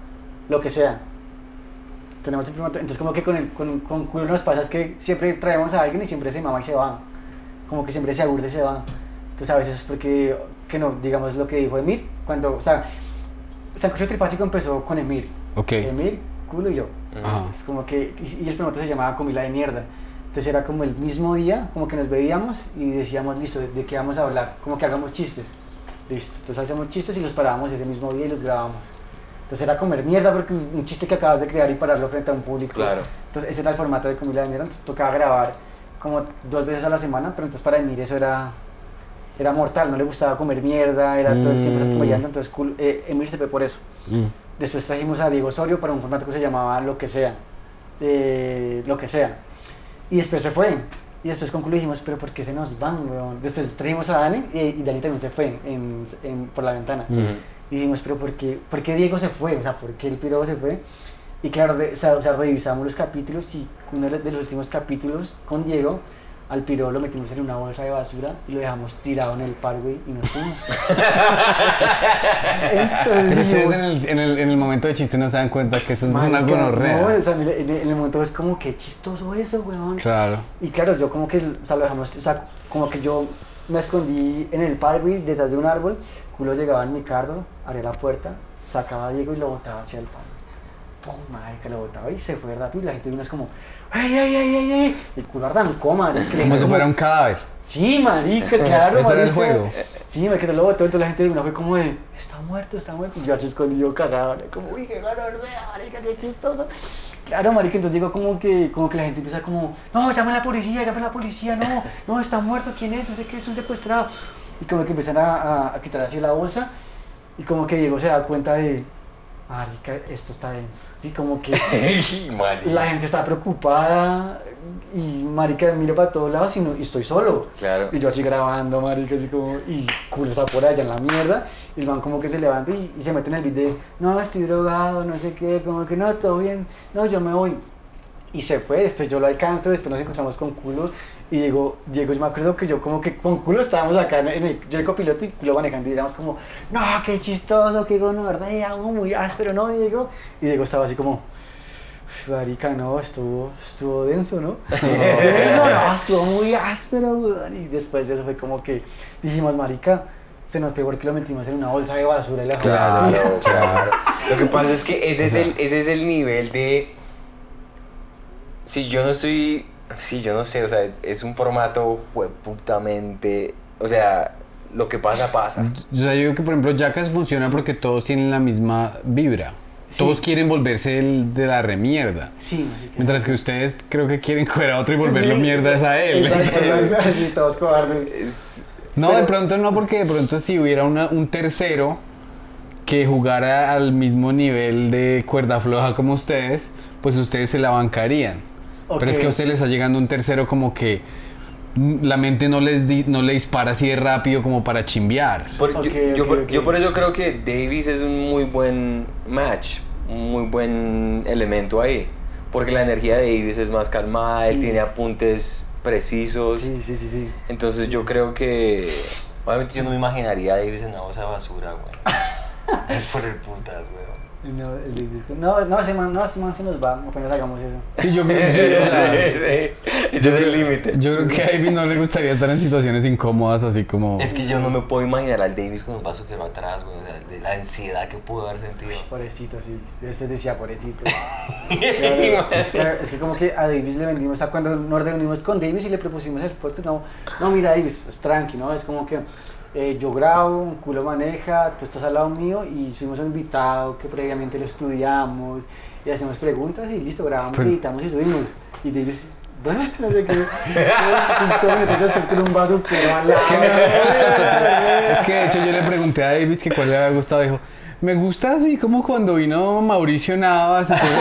Lo que sea. Tenemos un formato, entonces como que con, el, con, con Culo nos pasa es que siempre traemos a alguien y siempre se mama y se va. Como que siempre se aburre y se va. Entonces a veces es porque, que no, digamos lo que dijo Emir, cuando, o sea, Sancocho Trifásico empezó con Emir. Ok. Emir, Culo y yo. Ajá. Es como que, y y el formato se llamaba Comida de Mierda. Entonces era como el mismo día, como que nos veíamos y decíamos, listo, ¿de, de qué vamos a hablar? Como que hagamos chistes. Listo, entonces hacemos chistes y los parábamos ese mismo día y los grabamos. Entonces era comer mierda porque un chiste que acabas de crear y pararlo frente a un público. Claro. Entonces ese era el formato de Comida de Mierda, entonces tocaba grabar como dos veces a la semana, pero entonces para Emir eso era, era mortal, no le gustaba comer mierda, era todo el tiempo estar Mm. entonces cool, eh, Emir se fue por eso. Mm. Después trajimos a Diego Osorio para un formato que se llamaba Lo que sea. eh, lo que sea. Y después se fue. Y después concluimos, pero ¿por qué se nos van, weón? Después trajimos a Dani y, y Dani también se fue en, en- por la ventana. Mm. Y dijimos, pero ¿por qué, ¿por qué Diego se fue? O sea, ¿por qué el piro se fue? Y claro, re- o sea, o sea, revisamos los capítulos y uno de los últimos capítulos con Diego, al piro lo metimos en una bolsa de basura y lo dejamos tirado en el par, güey, y nos fuimos. Entonces Pero en el, en, el, en el momento de chiste no se dan cuenta que eso es una gonorrea. No, o sea, en el, en el- en el momento es como que chistoso eso, weón. Claro. Y claro, yo como que, o sea, lo dejamos, o sea, como que yo me escondí en el parque detrás de un árbol, culo llegaba en mi carro, abría la puerta, sacaba a Diego y lo botaba hacia el parque. Pum, marica, botaba y se fue rápido y la gente de una es como, ¡ay, ay, ay, ay, ay! El culo arrancó, marica. Como si fuera un cadáver. Sí, marica, claro, Ese era el marica. juego. Sí, quedé lo botó, entonces la gente de una fue como de, está muerto, está muerto. Y yo así escondido cagado, como, uy, qué ganador de marica, qué chistoso. Claro, marica, entonces digo como que, como que la gente empieza como, no, llama a la policía, llama a la policía, no, no, está muerto, ¿quién es? No sé qué, es un secuestrado. Y como que empiezan a, a, a quitar así la bolsa y como que Diego se da cuenta de, marica, esto está denso. Sí, como que la gente está preocupada y marica miro para todos lados y, no- y estoy solo. Claro. Y yo así grabando, marica, así como, y culo está por allá en la mierda. Y el man como que se levanta y, y se mete en el video, no, estoy drogado, no sé qué, como que no, todo bien, no, yo me voy. Y se fue, después yo lo alcanzo, después nos encontramos con culo. Y Diego, Diego, yo me acuerdo que yo como que con culo estábamos acá en el, yo el copiloto y culo manejando y digamos como, no, qué chistoso, qué gonorrea, algo muy áspero, ¿no, Diego? Y Diego estaba así como, "Uf, marica, no, estuvo, estuvo denso, ¿no? denso, no, estuvo muy áspero, weón. Y después de eso fue como que dijimos, marica, se nos pegó porque lo metimos en una bolsa de basura y la Claro, claro. Lo que pasa es que ese es el, ese es el nivel de. Si yo no estoy. Sí, yo no sé, o sea, es un formato putamente. O sea, lo que pasa, pasa. O sea, yo digo que, por ejemplo, Jackass funciona porque todos tienen la misma vibra. Sí. Todos quieren volverse el de la remierda. Sí. Mientras que ustedes creo que quieren coger a otro y volverlo Sí. mierda es a él. Exacto, exacto, sí, todos cobardes. Es- No, de pronto no, porque de pronto si hubiera una- un tercero que jugara al mismo nivel de cuerda floja como ustedes, pues ustedes se la bancarían. Pero es que a ustedes les está llegando un tercero como que mm, la mente no les, di- no le dispara así de rápido como para chimbear. por- yo- por, ok. yo por eso creo que Davis es un muy buen match, un muy buen elemento ahí. Porque la energía de Davis es más calmada, él tiene apuntes precisos. Sí, sí, sí, sí. Entonces yo creo que. Obviamente yo no me imaginaría a Davis en una bolsa de basura, güey. Es por el putas, güey. No, el Davis, no, no, ese man, no, ese man se nos va, apenas hagamos eso. Sí, yo, me- yo- es el límite. yo creo que a David no le gustaría estar en situaciones incómodas así como... Es que yo no me puedo imaginar al Davis con un vaso que va atrás, güey. O sea, de la ansiedad que pudo haber sentido. Pobrecito, sí. Después decía, pobrecito. Claro, es que como que a Davis le vendimos, o sea, cuando nos reunimos con Davis y le propusimos el podcast, no, no, mira Davis, es tranqui, ¿no? Es como que eh, yo grabo, un culo maneja, tú estás al lado mío y subimos a un invitado que previamente lo estudiamos y hacemos preguntas y listo, grabamos, Pero- editamos y subimos. Y Davis, bueno, no sé qué, cinco minutos después con un vaso que. Es que de hecho yo le pregunté a Davis que cuál le había gustado. Dijo, me gusta así como cuando vino Mauricio Navas. Entonces,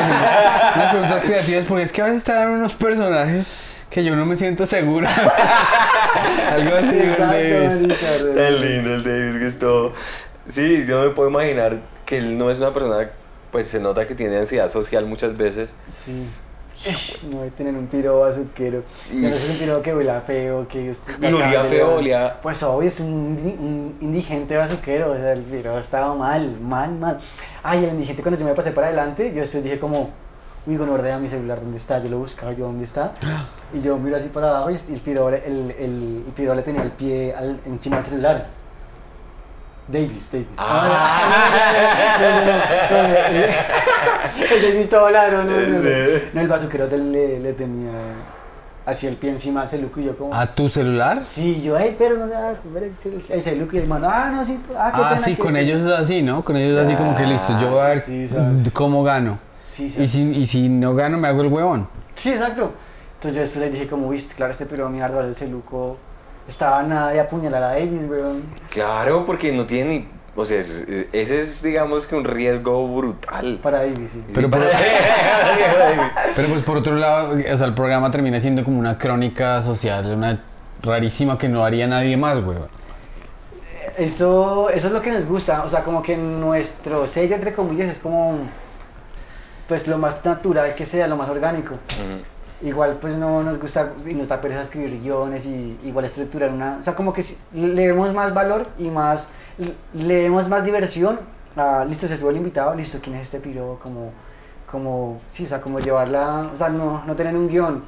unas preguntas creativas porque es que a veces traen unos personajes que yo no me siento segura. Algo así, el Davis. Tan lindo el Davis que es todo. Sí, yo me puedo imaginar que él no es una persona. Pues se nota que tiene ansiedad social muchas veces. Sí. No voy a tener un piro bazuquero. Ya no es un piro que huela feo, que... usted- Y olía feo, olía- Pues obvio, es un indigente bazuquero, o sea, el piro estaba mal, mal, mal. Ay, el indigente cuando yo me pasé para adelante, yo después dije como... Uy, gonorrea, mi celular, ¿dónde está? Yo lo buscaba, yo, ¿dónde está? Y yo miro así para abajo y el piro, el, el, el piro le tenía el pie al- encima del celular. Davis, Davis. Ah. no, no, no, no, no, el- Davis todo no, no, el bazuquero del- le, le tenía así el pie encima al celuco y yo como... ¿A tu celular? Sí, yo, ay, pero no, ah, el celuco y el mano, ah, no, sí, ah, qué Ah, sí, con pena". ellos es así, ¿no? Con ellos es así como que listo, yo voy a ver cómo gano. Sí. Y si, y si no gano, me hago el huevón. Sí, exacto. Entonces yo después ahí dije como, viste, claro, este piro mierda del celuco estaba a nada de apuñalar a Davis, weón. Claro, porque no tiene ni. O sea, es- ese es, digamos que un riesgo brutal. Para Davis, sí. Pero Sí, por- Pero pues por otro lado, o sea, el programa termina siendo como una crónica social, una rarísima que no haría nadie más, huevón. Eso, eso es lo que nos gusta, o sea, como que nuestro sello, entre comillas, es como, pues lo más natural que sea, lo más orgánico. Igual pues no nos gusta y nos da pereza escribir guiones y igual estructurar una... O sea, como que si- le vemos más valor y más... Le vemos más diversión. a, listo, se sube el invitado, listo, ¿quién es este piro? Como... Como... Sí, o sea, como llevarla... O sea, no, no tener un guion.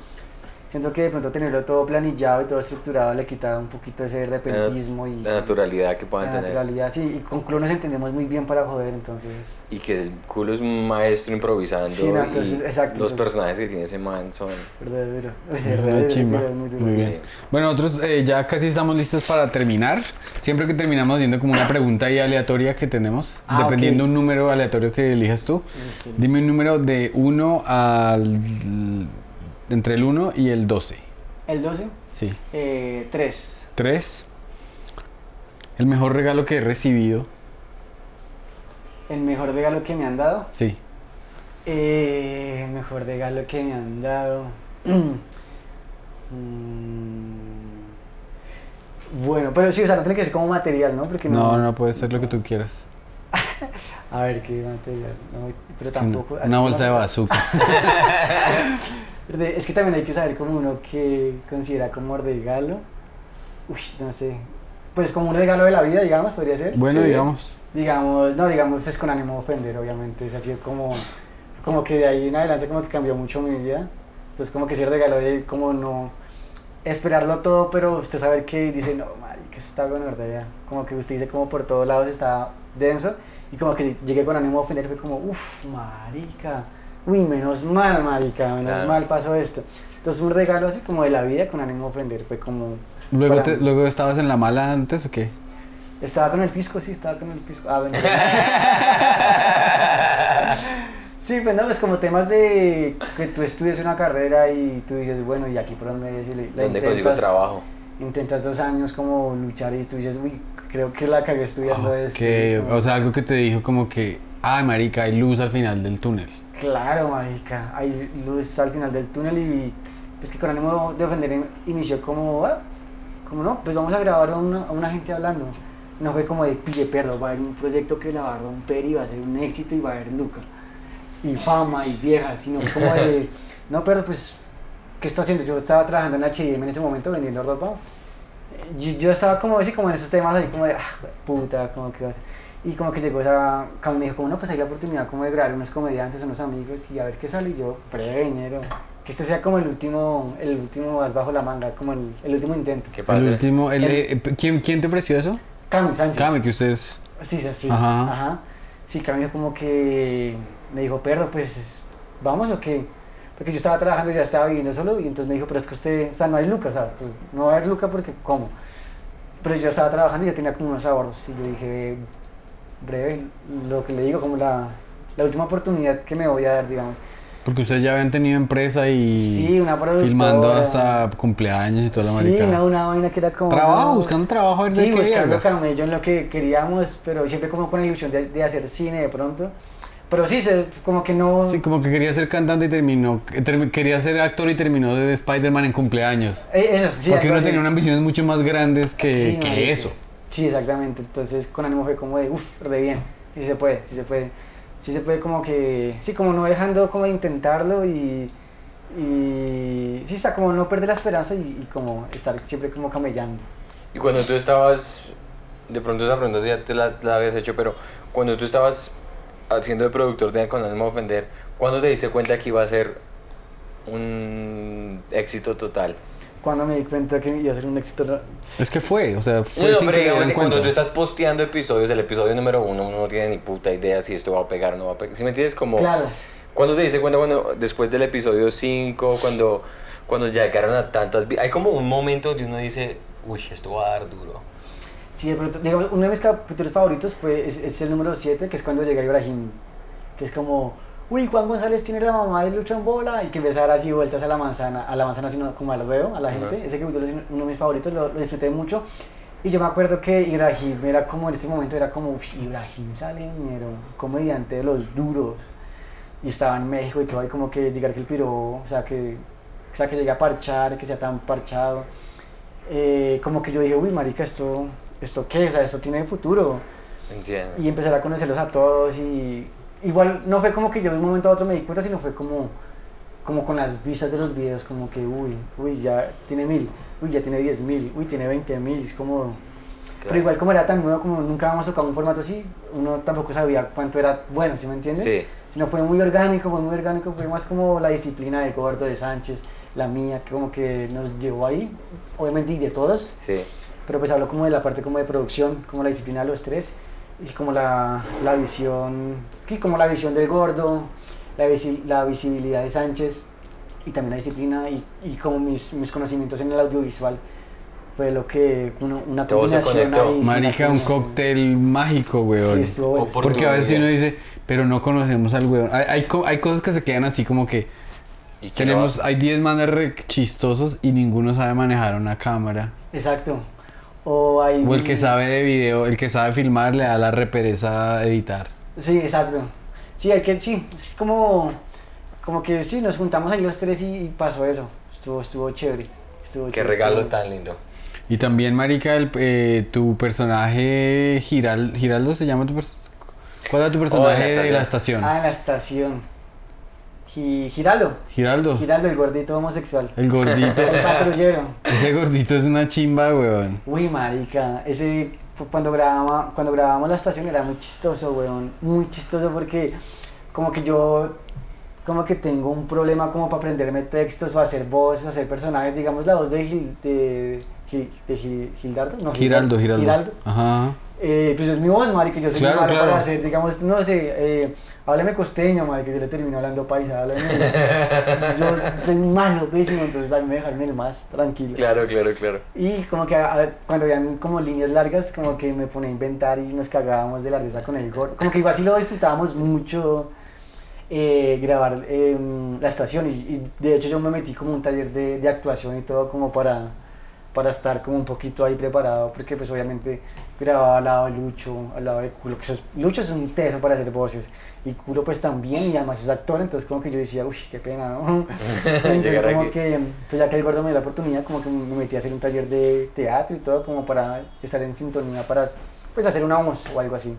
Siento que de pronto tenerlo todo planillado y todo estructurado le quita un poquito ese repentismo y La naturalidad que puedan la tener. naturalidad. Sí, y con culo nos entendemos muy bien para joder, entonces... Y que el culo es un maestro improvisando. Sí, no, y entonces, exacto, los entonces- personajes que tiene ese man son. Verdadero. Es verdadero, chimba. muy duro, Muy sí. bien. Bueno, nosotros eh, ya casi estamos listos para terminar. Siempre que terminamos haciendo como una pregunta ahí aleatoria que tenemos, Ah, dependiendo ok. un número aleatorio que elijas tú. Sí. Dime un número de 1 al... entre el 1 y el 12. El 12, Sí. eh, 3. 3. El mejor regalo que he recibido. El mejor regalo que me han dado. Sí. Eh, mejor regalo que me han dado. Mm. Bueno, pero sí, o sea, no tiene que ser como material, ¿no? Porque no. No, no puede ser lo que tú quieras. A ver, ¿qué material? No, pero tampoco. Una como- bolsa de bazooka. Es que también hay que saber como uno que considera como regalo. Uy, no sé. Pues como un regalo de la vida, digamos, podría ser. Bueno, Sí. digamos. Digamos, no, digamos, pues con ánimo de ofender, obviamente. Es así como, como que de ahí en adelante como que cambió mucho mi vida. Entonces como que ese regalo de como no esperarlo todo, pero usted saber que dice, no, marica, eso está bueno, ¿verdad? Ya. Como que usted dice como por todos lados está denso. Y como que llegué con ánimo de ofender, fue como, uff, marica. Uy, menos mal, marica, menos Claro. mal pasó esto. Entonces un regalo así como de la vida con ánimo de ofender, fue como... Luego, te- luego estabas en la mala antes o qué? Estaba con el pisco, sí, estaba con el pisco. Ah, bueno. sí, pues no, pues como temas de que tú estudias una carrera y tú dices, bueno, y aquí por donde es, y le- la ¿Dónde consigo intentas- trabajo? Intentas dos años como luchar y tú dices, uy, creo que la cagué estudiando esto. Que, y como- o sea, algo que te dijo como que, ay, marica, hay luz al final del túnel. Claro, marica, hay luz al final del túnel y pues que con ánimo de ofender in- inició como, ah, como no, pues vamos a grabar a una, a una gente hablando. No fue como de pille perro, va a haber un proyecto que la va a romper y va a ser un éxito y va a haber lucro. Y fama y viejas, sino como de, no, pero pues, ¿qué está haciendo? Yo estaba trabajando en H&M en ese momento vendiendo ropa. Yo, yo estaba como así, como en esos temas ahí como de, ah, puta, como que va a ser. Y como que llegó esa, como me dijo, como no, pues hay la oportunidad como de grabar unos comediantes, unos amigos y a ver qué sale. Y yo, prevenero, que este sea como el último, el último más bajo la manga, como el, el último intento. ¿Qué pasa? El último, el- El- eh, ¿quién, ¿quién te ofreció eso? Cami Sánchez. Cami, que ustedes... Sí, sí, sí. Ajá. Ajá. Sí, Cami dijo como que me dijo, perro, pues, ¿vamos o qué? Porque yo estaba trabajando, ya estaba viviendo solo y entonces me dijo, pero es que usted, o sea, no hay Luca, o sea, pues no va a haber Luca porque, ¿cómo? Pero yo estaba trabajando y ya tenía como unos ahorros y yo dije, breve, lo que le digo, como la, la última oportunidad que me voy a dar, digamos. Porque ustedes ya habían tenido empresa y... Sí, una. Filmando hasta cumpleaños y toda la Sí, marica. no, una vaina que era como... Trabajo, no, buscando trabajo, a ver de Sí, qué buscando camello en lo que queríamos, pero siempre como con la ilusión de, de hacer cine de pronto. Pero sí, se, como que no... Sí, como que quería ser cantante y terminó... termi- Quería ser actor y terminó de Spider-Man en cumpleaños. Eh, eso, sí, Porque uno tenía unas ambiciones mucho más grandes que, Sí, que eso. Sí, exactamente. Entonces con ánimo fue como de, uff, re bien. Sí se puede, sí se puede. Sí se puede como que, sí, como no dejando como de intentarlo y, y sí, o sea, como no perder la esperanza y, y como estar siempre como camellando. Y cuando tú estabas, de pronto esa pregunta ya te la, la habías hecho, pero cuando tú estabas haciendo de productor de Con ánimo de ofender, ¿cuándo te diste cuenta que iba a ser un éxito total? Cuando me di cuenta que iba a ser un éxito, Es que fue, o sea, fue No, sin pero digamos que cuando tú estás posteando episodios, el episodio número uno, uno no tiene ni puta idea si esto va a pegar o no va a pegar. ¿Sí me entiendes? Como, claro. ¿Cuándo te diste cuenta? Bueno, después del episodio 5, cuando, cuando ya llegaron a tantas... Hay como un momento donde uno dice, uy, esto va a dar duro. Sí, de pronto, digamos, uno de mis capítulos favoritos fue, es, es el número 7, que es cuando llega Ibrahim, que es como, uy, Juan González tiene la mamá de Lucho en bola, y que empieza a dar así vueltas a la manzana, a la manzana, sino como al veo, a la gente. Ajá. Ese capítulo es uno de mis favoritos, lo, lo disfruté mucho. Y yo me acuerdo que Ibrahim era como, en ese momento era como, "Uf, Ibrahim Saleñero, comediante de los duros. Y estaba en México y todo, y como que llegar que el piro, o sea, que, o sea, que llegue a parchar, que sea tan parchado. Eh, como que yo dije, uy, marica, esto, esto qué, o sea, esto tiene futuro. Entiendo. Y empezar a conocerlos a todos y igual no fue como que yo de un momento a otro me di cuenta, sino fue como, como con las vistas de los videos, como que, uy, uy, ya tiene mil, uy, ya tiene diez mil, uy, tiene veinte mil, es como... Pero igual como era tan nuevo, como nunca habíamos tocado un formato así, uno tampoco sabía cuánto era bueno, ¿sí me entiendes? Sí. Sino fue muy orgánico, fue muy orgánico, fue más como la disciplina de Gordo, de Sánchez, la mía, que como que nos llevó ahí, obviamente y de todos, Sí. pero pues hablo como de la parte como de producción, como la disciplina de los tres y como la, la visión, sí, como la visión del gordo, la, visi- la visibilidad de Sánchez y también la disciplina y, y como mis, mis conocimientos en el audiovisual fue lo que una, una Todo combinación ahí, Marica, un cóctel mágico, weón. Sí, estuvo bueno. Por- Porque a veces uno dice, pero no conocemos al weón. Hay, hay, hay cosas que se quedan así como que Y tenemos, hay 10 manes chistosos y ninguno sabe manejar una cámara. Exacto. O, hay, O el que sabe de video, el que sabe filmar le da la repereza a editar. Sí, exacto. Sí, hay que, sí, es como, como que sí, nos juntamos ahí los tres y, y pasó eso. Estuvo, estuvo chévere. Estuvo Qué chévere, regalo estuvo- tan lindo. Y también, Marica, el, eh, tu personaje Giral, Giraldo se llama tu ¿Cuál era tu personaje la de la estación? Ah, en la estación. Gi- Giraldo. Giraldo, Giraldo, el gordito homosexual. el gordito. El patrullero. Ese gordito es una chimba, weón. Uy, marica, ese cuando grababa, cuando grabábamos la estación era muy chistoso, weón, muy chistoso porque como que yo como que tengo un problema como para aprenderme textos o hacer voces, hacer personajes, digamos la voz de Gil, de, Gil- de Gil- Gildardo, no, Giraldo, Giraldo. Giraldo. Ajá. Eh, pues es mi voz, marica, yo soy Claro, malo claro. para hacer, digamos, no sé, eh, háblame costeño, marica, yo le termino hablando paisa, háblame, yo soy malo, pésimo, entonces a mí me dejaron el más tranquilo. Claro, claro, claro. Y como que a- cuando veían como líneas largas, como que me ponía a inventar y nos cagábamos de la risa con el gordo. Como que igual sí lo disfrutábamos mucho eh, grabar em, la estación. Y, y de hecho yo me metí como un taller de, de actuación y todo como para, para estar como un poquito ahí preparado. Porque pues obviamente grababa al lado de Lucho, al lado de Culo. Que es- Lucho es un teso para hacer voces. Y Culo pues también y además es actor. Entonces como que yo decía, uy, qué pena, ¿no? Entonces, como aquí. que, pues ya que el gordo me dio la oportunidad, como que me metí a hacer un taller de teatro y todo, como para estar en sintonía, para pues hacer una voz o algo así.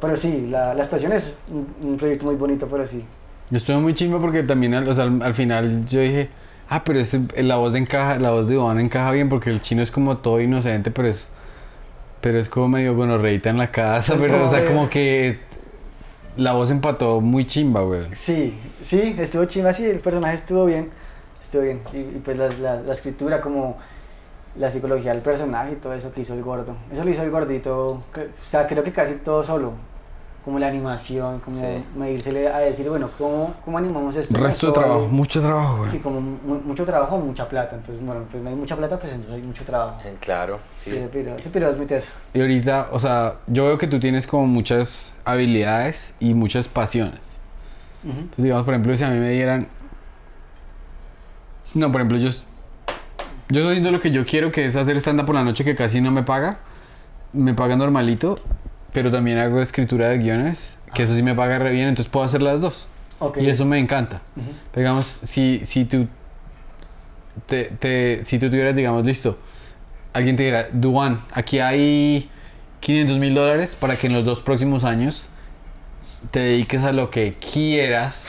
Pero sí, la, la estación es un, un proyecto muy bonito, pero sí. Yo estuve muy chimba porque también al, o sea, al, al final yo dije, ah, pero este, la voz de encaja, la voz de Iván encaja bien porque el chino es como todo inocente, pero es pero es como medio gonorreita en la casa, pero o sea, como- como que la voz empató muy chimba, güey. Sí, sí, estuvo chimba, sí, el personaje estuvo bien, estuvo bien. Y, y pues la, la, la escritura, como la psicología del personaje y todo eso que hizo el gordo. Eso lo hizo el gordito, que- o sea, creo que casi todo solo. Como la animación, como Sí. medírsele a decir, bueno, ¿cómo, cómo animamos esto? Resto de trabajo, mucho trabajo, Sí, güey. como mu- mucho trabajo, mucha plata. Entonces, bueno, pues no hay mucha plata, pues entonces hay mucho trabajo. Eh, Claro, Sí, sí. ese piro, ese piro es muy teso. Y ahorita, o sea, yo veo que tú tienes como muchas habilidades y muchas pasiones. Entonces, digamos, por ejemplo, si a mí me dieran... No, por ejemplo, yo, yo estoy haciendo lo que yo quiero, que es hacer stand-up por la noche, que casi no me paga. Me paga normalito, pero también hago escritura de guiones, que eso sí me paga re bien, entonces puedo hacer las dos. Ok. Y eso me encanta. Digamos, si, si tú te, te- si tú tuvieras, digamos, listo, alguien te dijera, Duan, aquí hay 500 mil dólares para que en los dos próximos años te dediques a lo que quieras,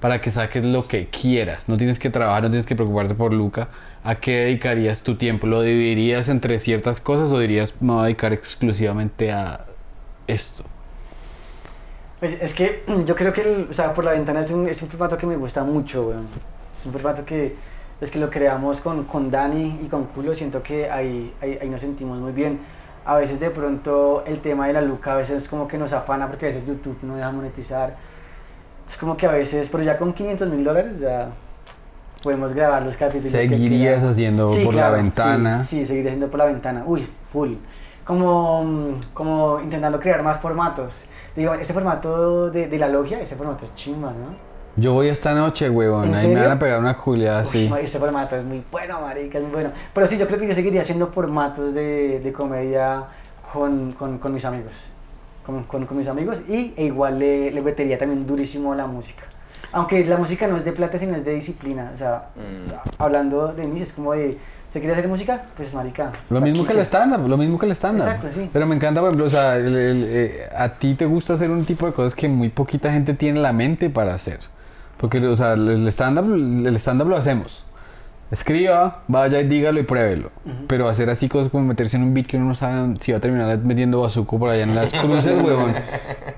para que saques lo que quieras. No tienes que trabajar, no tienes que preocuparte por Luca. ¿A qué dedicarías tu tiempo? ¿Lo dividirías entre ciertas cosas o dirías, me voy a dedicar exclusivamente a esto? Pues es que yo creo que, el, o sea, por la ventana es un, es un formato que me gusta mucho, weón. Es un formato que, es que lo creamos con, con Dani y con Culo, siento que ahí, ahí, ahí nos sentimos muy bien. A veces de pronto el tema de la luca a veces como que nos afana porque a veces YouTube no deja monetizar. Es como que a veces, pero ya con 500 mil dólares ya podemos grabar los capítulos. que ¿Seguirías quieran. haciendo Sí, por claro, la ventana? Sí, sí, seguiré haciendo por la ventana. Uy, full. Como, mm, como intentando crear más formatos. Digo, este formato de, de la logia, ese formato es chimba, ¿no? Yo voy esta noche, huevón. ¿En Ahí me van a pegar una culiada así. Ese formato es muy bueno, marica, es muy bueno. Pero sí, yo creo que yo seguiría haciendo formatos de, de comedia con, con, con mis amigos. Con, con, con mis amigos y e igual le, le metería también durísimo a la música. Aunque la música no es de plata, sino es de disciplina. O sea, Mm. hablando de mí, es como de, ¿se quiere hacer música? Pues marica. Lo mismo que el stand-up, lo mismo que el stand-up. Exacto, sí. Pero me encanta, por ejemplo, o sea, el- el- eh, a ti te gusta hacer un tipo de cosas que muy poquita gente tiene la mente para hacer. Porque, o sea, el stand-up el stand lo hacemos. Escriba, vaya y dígalo y pruébelo. Ujú. Pero hacer así cosas como meterse en un beat que uno no sabe si va a terminar metiendo bazuco por allá en las cruces, huevón.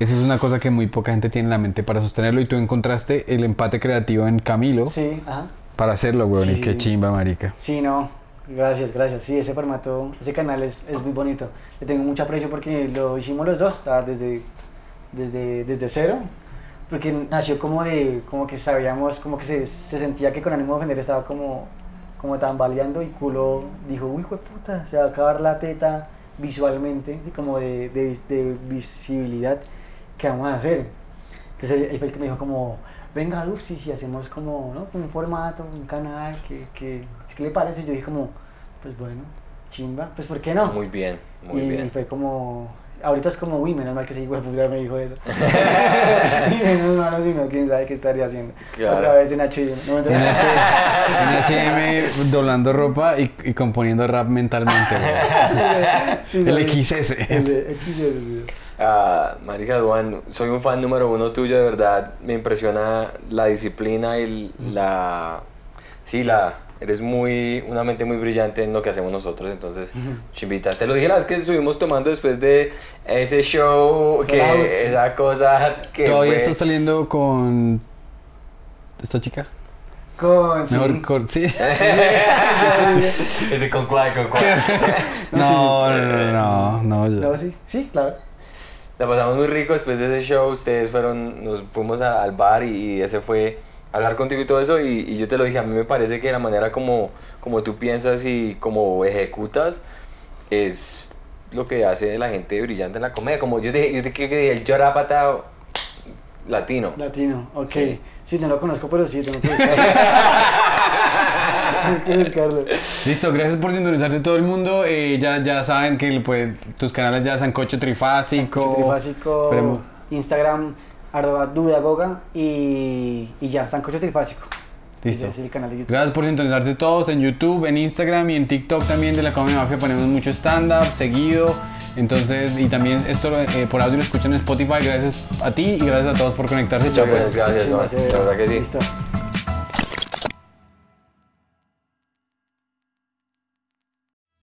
Eso es una cosa que muy poca gente tiene en la mente para sostenerlo. Y tú encontraste el empate creativo en Camilo. Sí, ajá. para hacerlo, weón. Sí, y qué sí. chimba, marica. Sí, no, gracias, gracias. Sí, ese formato, ese canal es, es muy bonito. Le tengo mucho aprecio porque lo hicimos los dos, desde, desde, desde cero. Porque nació como de, como que sabíamos, como que se, se sentía que con ánimo de ofender estaba como, como tambaleando y culo dijo, uy, hijo de puta, se va a acabar la teta visualmente, así como de, de, de visibilidad, ¿qué vamos a hacer? Entonces él fue el que me dijo como, venga Dupsi, si hacemos como, ¿no? Un formato, un canal, que, que, ¿qué le parece? Y yo dije como, pues bueno, chimba, pues ¿por qué no? Muy bien, muy y bien. fue como, ahorita es como, uy, menos mal que ese hijo de puta me dijo eso. y menos mal, si no, quién sabe qué estaría haciendo. Claro. Otra vez en HM. No, En, mentira. H- en HM doblando ropa y, y componiendo rap mentalmente. Sí, El. XS. El de XS, sí. Marica Duan, soy un fan número uno tuyo, de verdad. Me impresiona la disciplina y la. Sí, la. Eres muy. Una mente muy brillante en lo que hacemos nosotros. Entonces, chimbita. Te lo dije la vez que estuvimos tomando después de ese show. Sold Que out. esa cosa que. ¿Todavía fue- estás saliendo con esta chica? Con, sí. Mejor con... Sí. Ese con cuál, con cuál. No, no, no, no, no, yo- No, sí, sí, claro. La pasamos muy rico después de ese show. Ustedes fueron, nos fuimos a- al bar y, y ese fue hablar contigo y todo eso. Y, y yo te lo dije, a mí me parece que la manera como, como tú piensas y como ejecutas es lo que hace la gente brillante en la comedia. Como yo te, yo te creo que dije, el Yorapata latino. Latino, ok. Sí. Sí. no lo conozco, pero sí, tengo que. Listo, gracias por sintonizarte todo el mundo. Eh, ya, ya saben que pues, tus canales ya Sancocho Trifásico. Trifásico, Esperemos- Instagram, arroba dudagoga y, y ya, Sancocho Trifásico. Listo. Ese es el canal de YouTube. Gracias por sintonizarte todos en YouTube, en Instagram y en TikTok también de la Comedy Mafia ponemos mucho stand-up seguido. Entonces, y también esto eh, por audio lo escuchan en Spotify. Gracias a ti y gracias a todos por conectarse. Chao, pues. Gracias, gracias, Muchísimas Duan. La verdad que sí. Listo.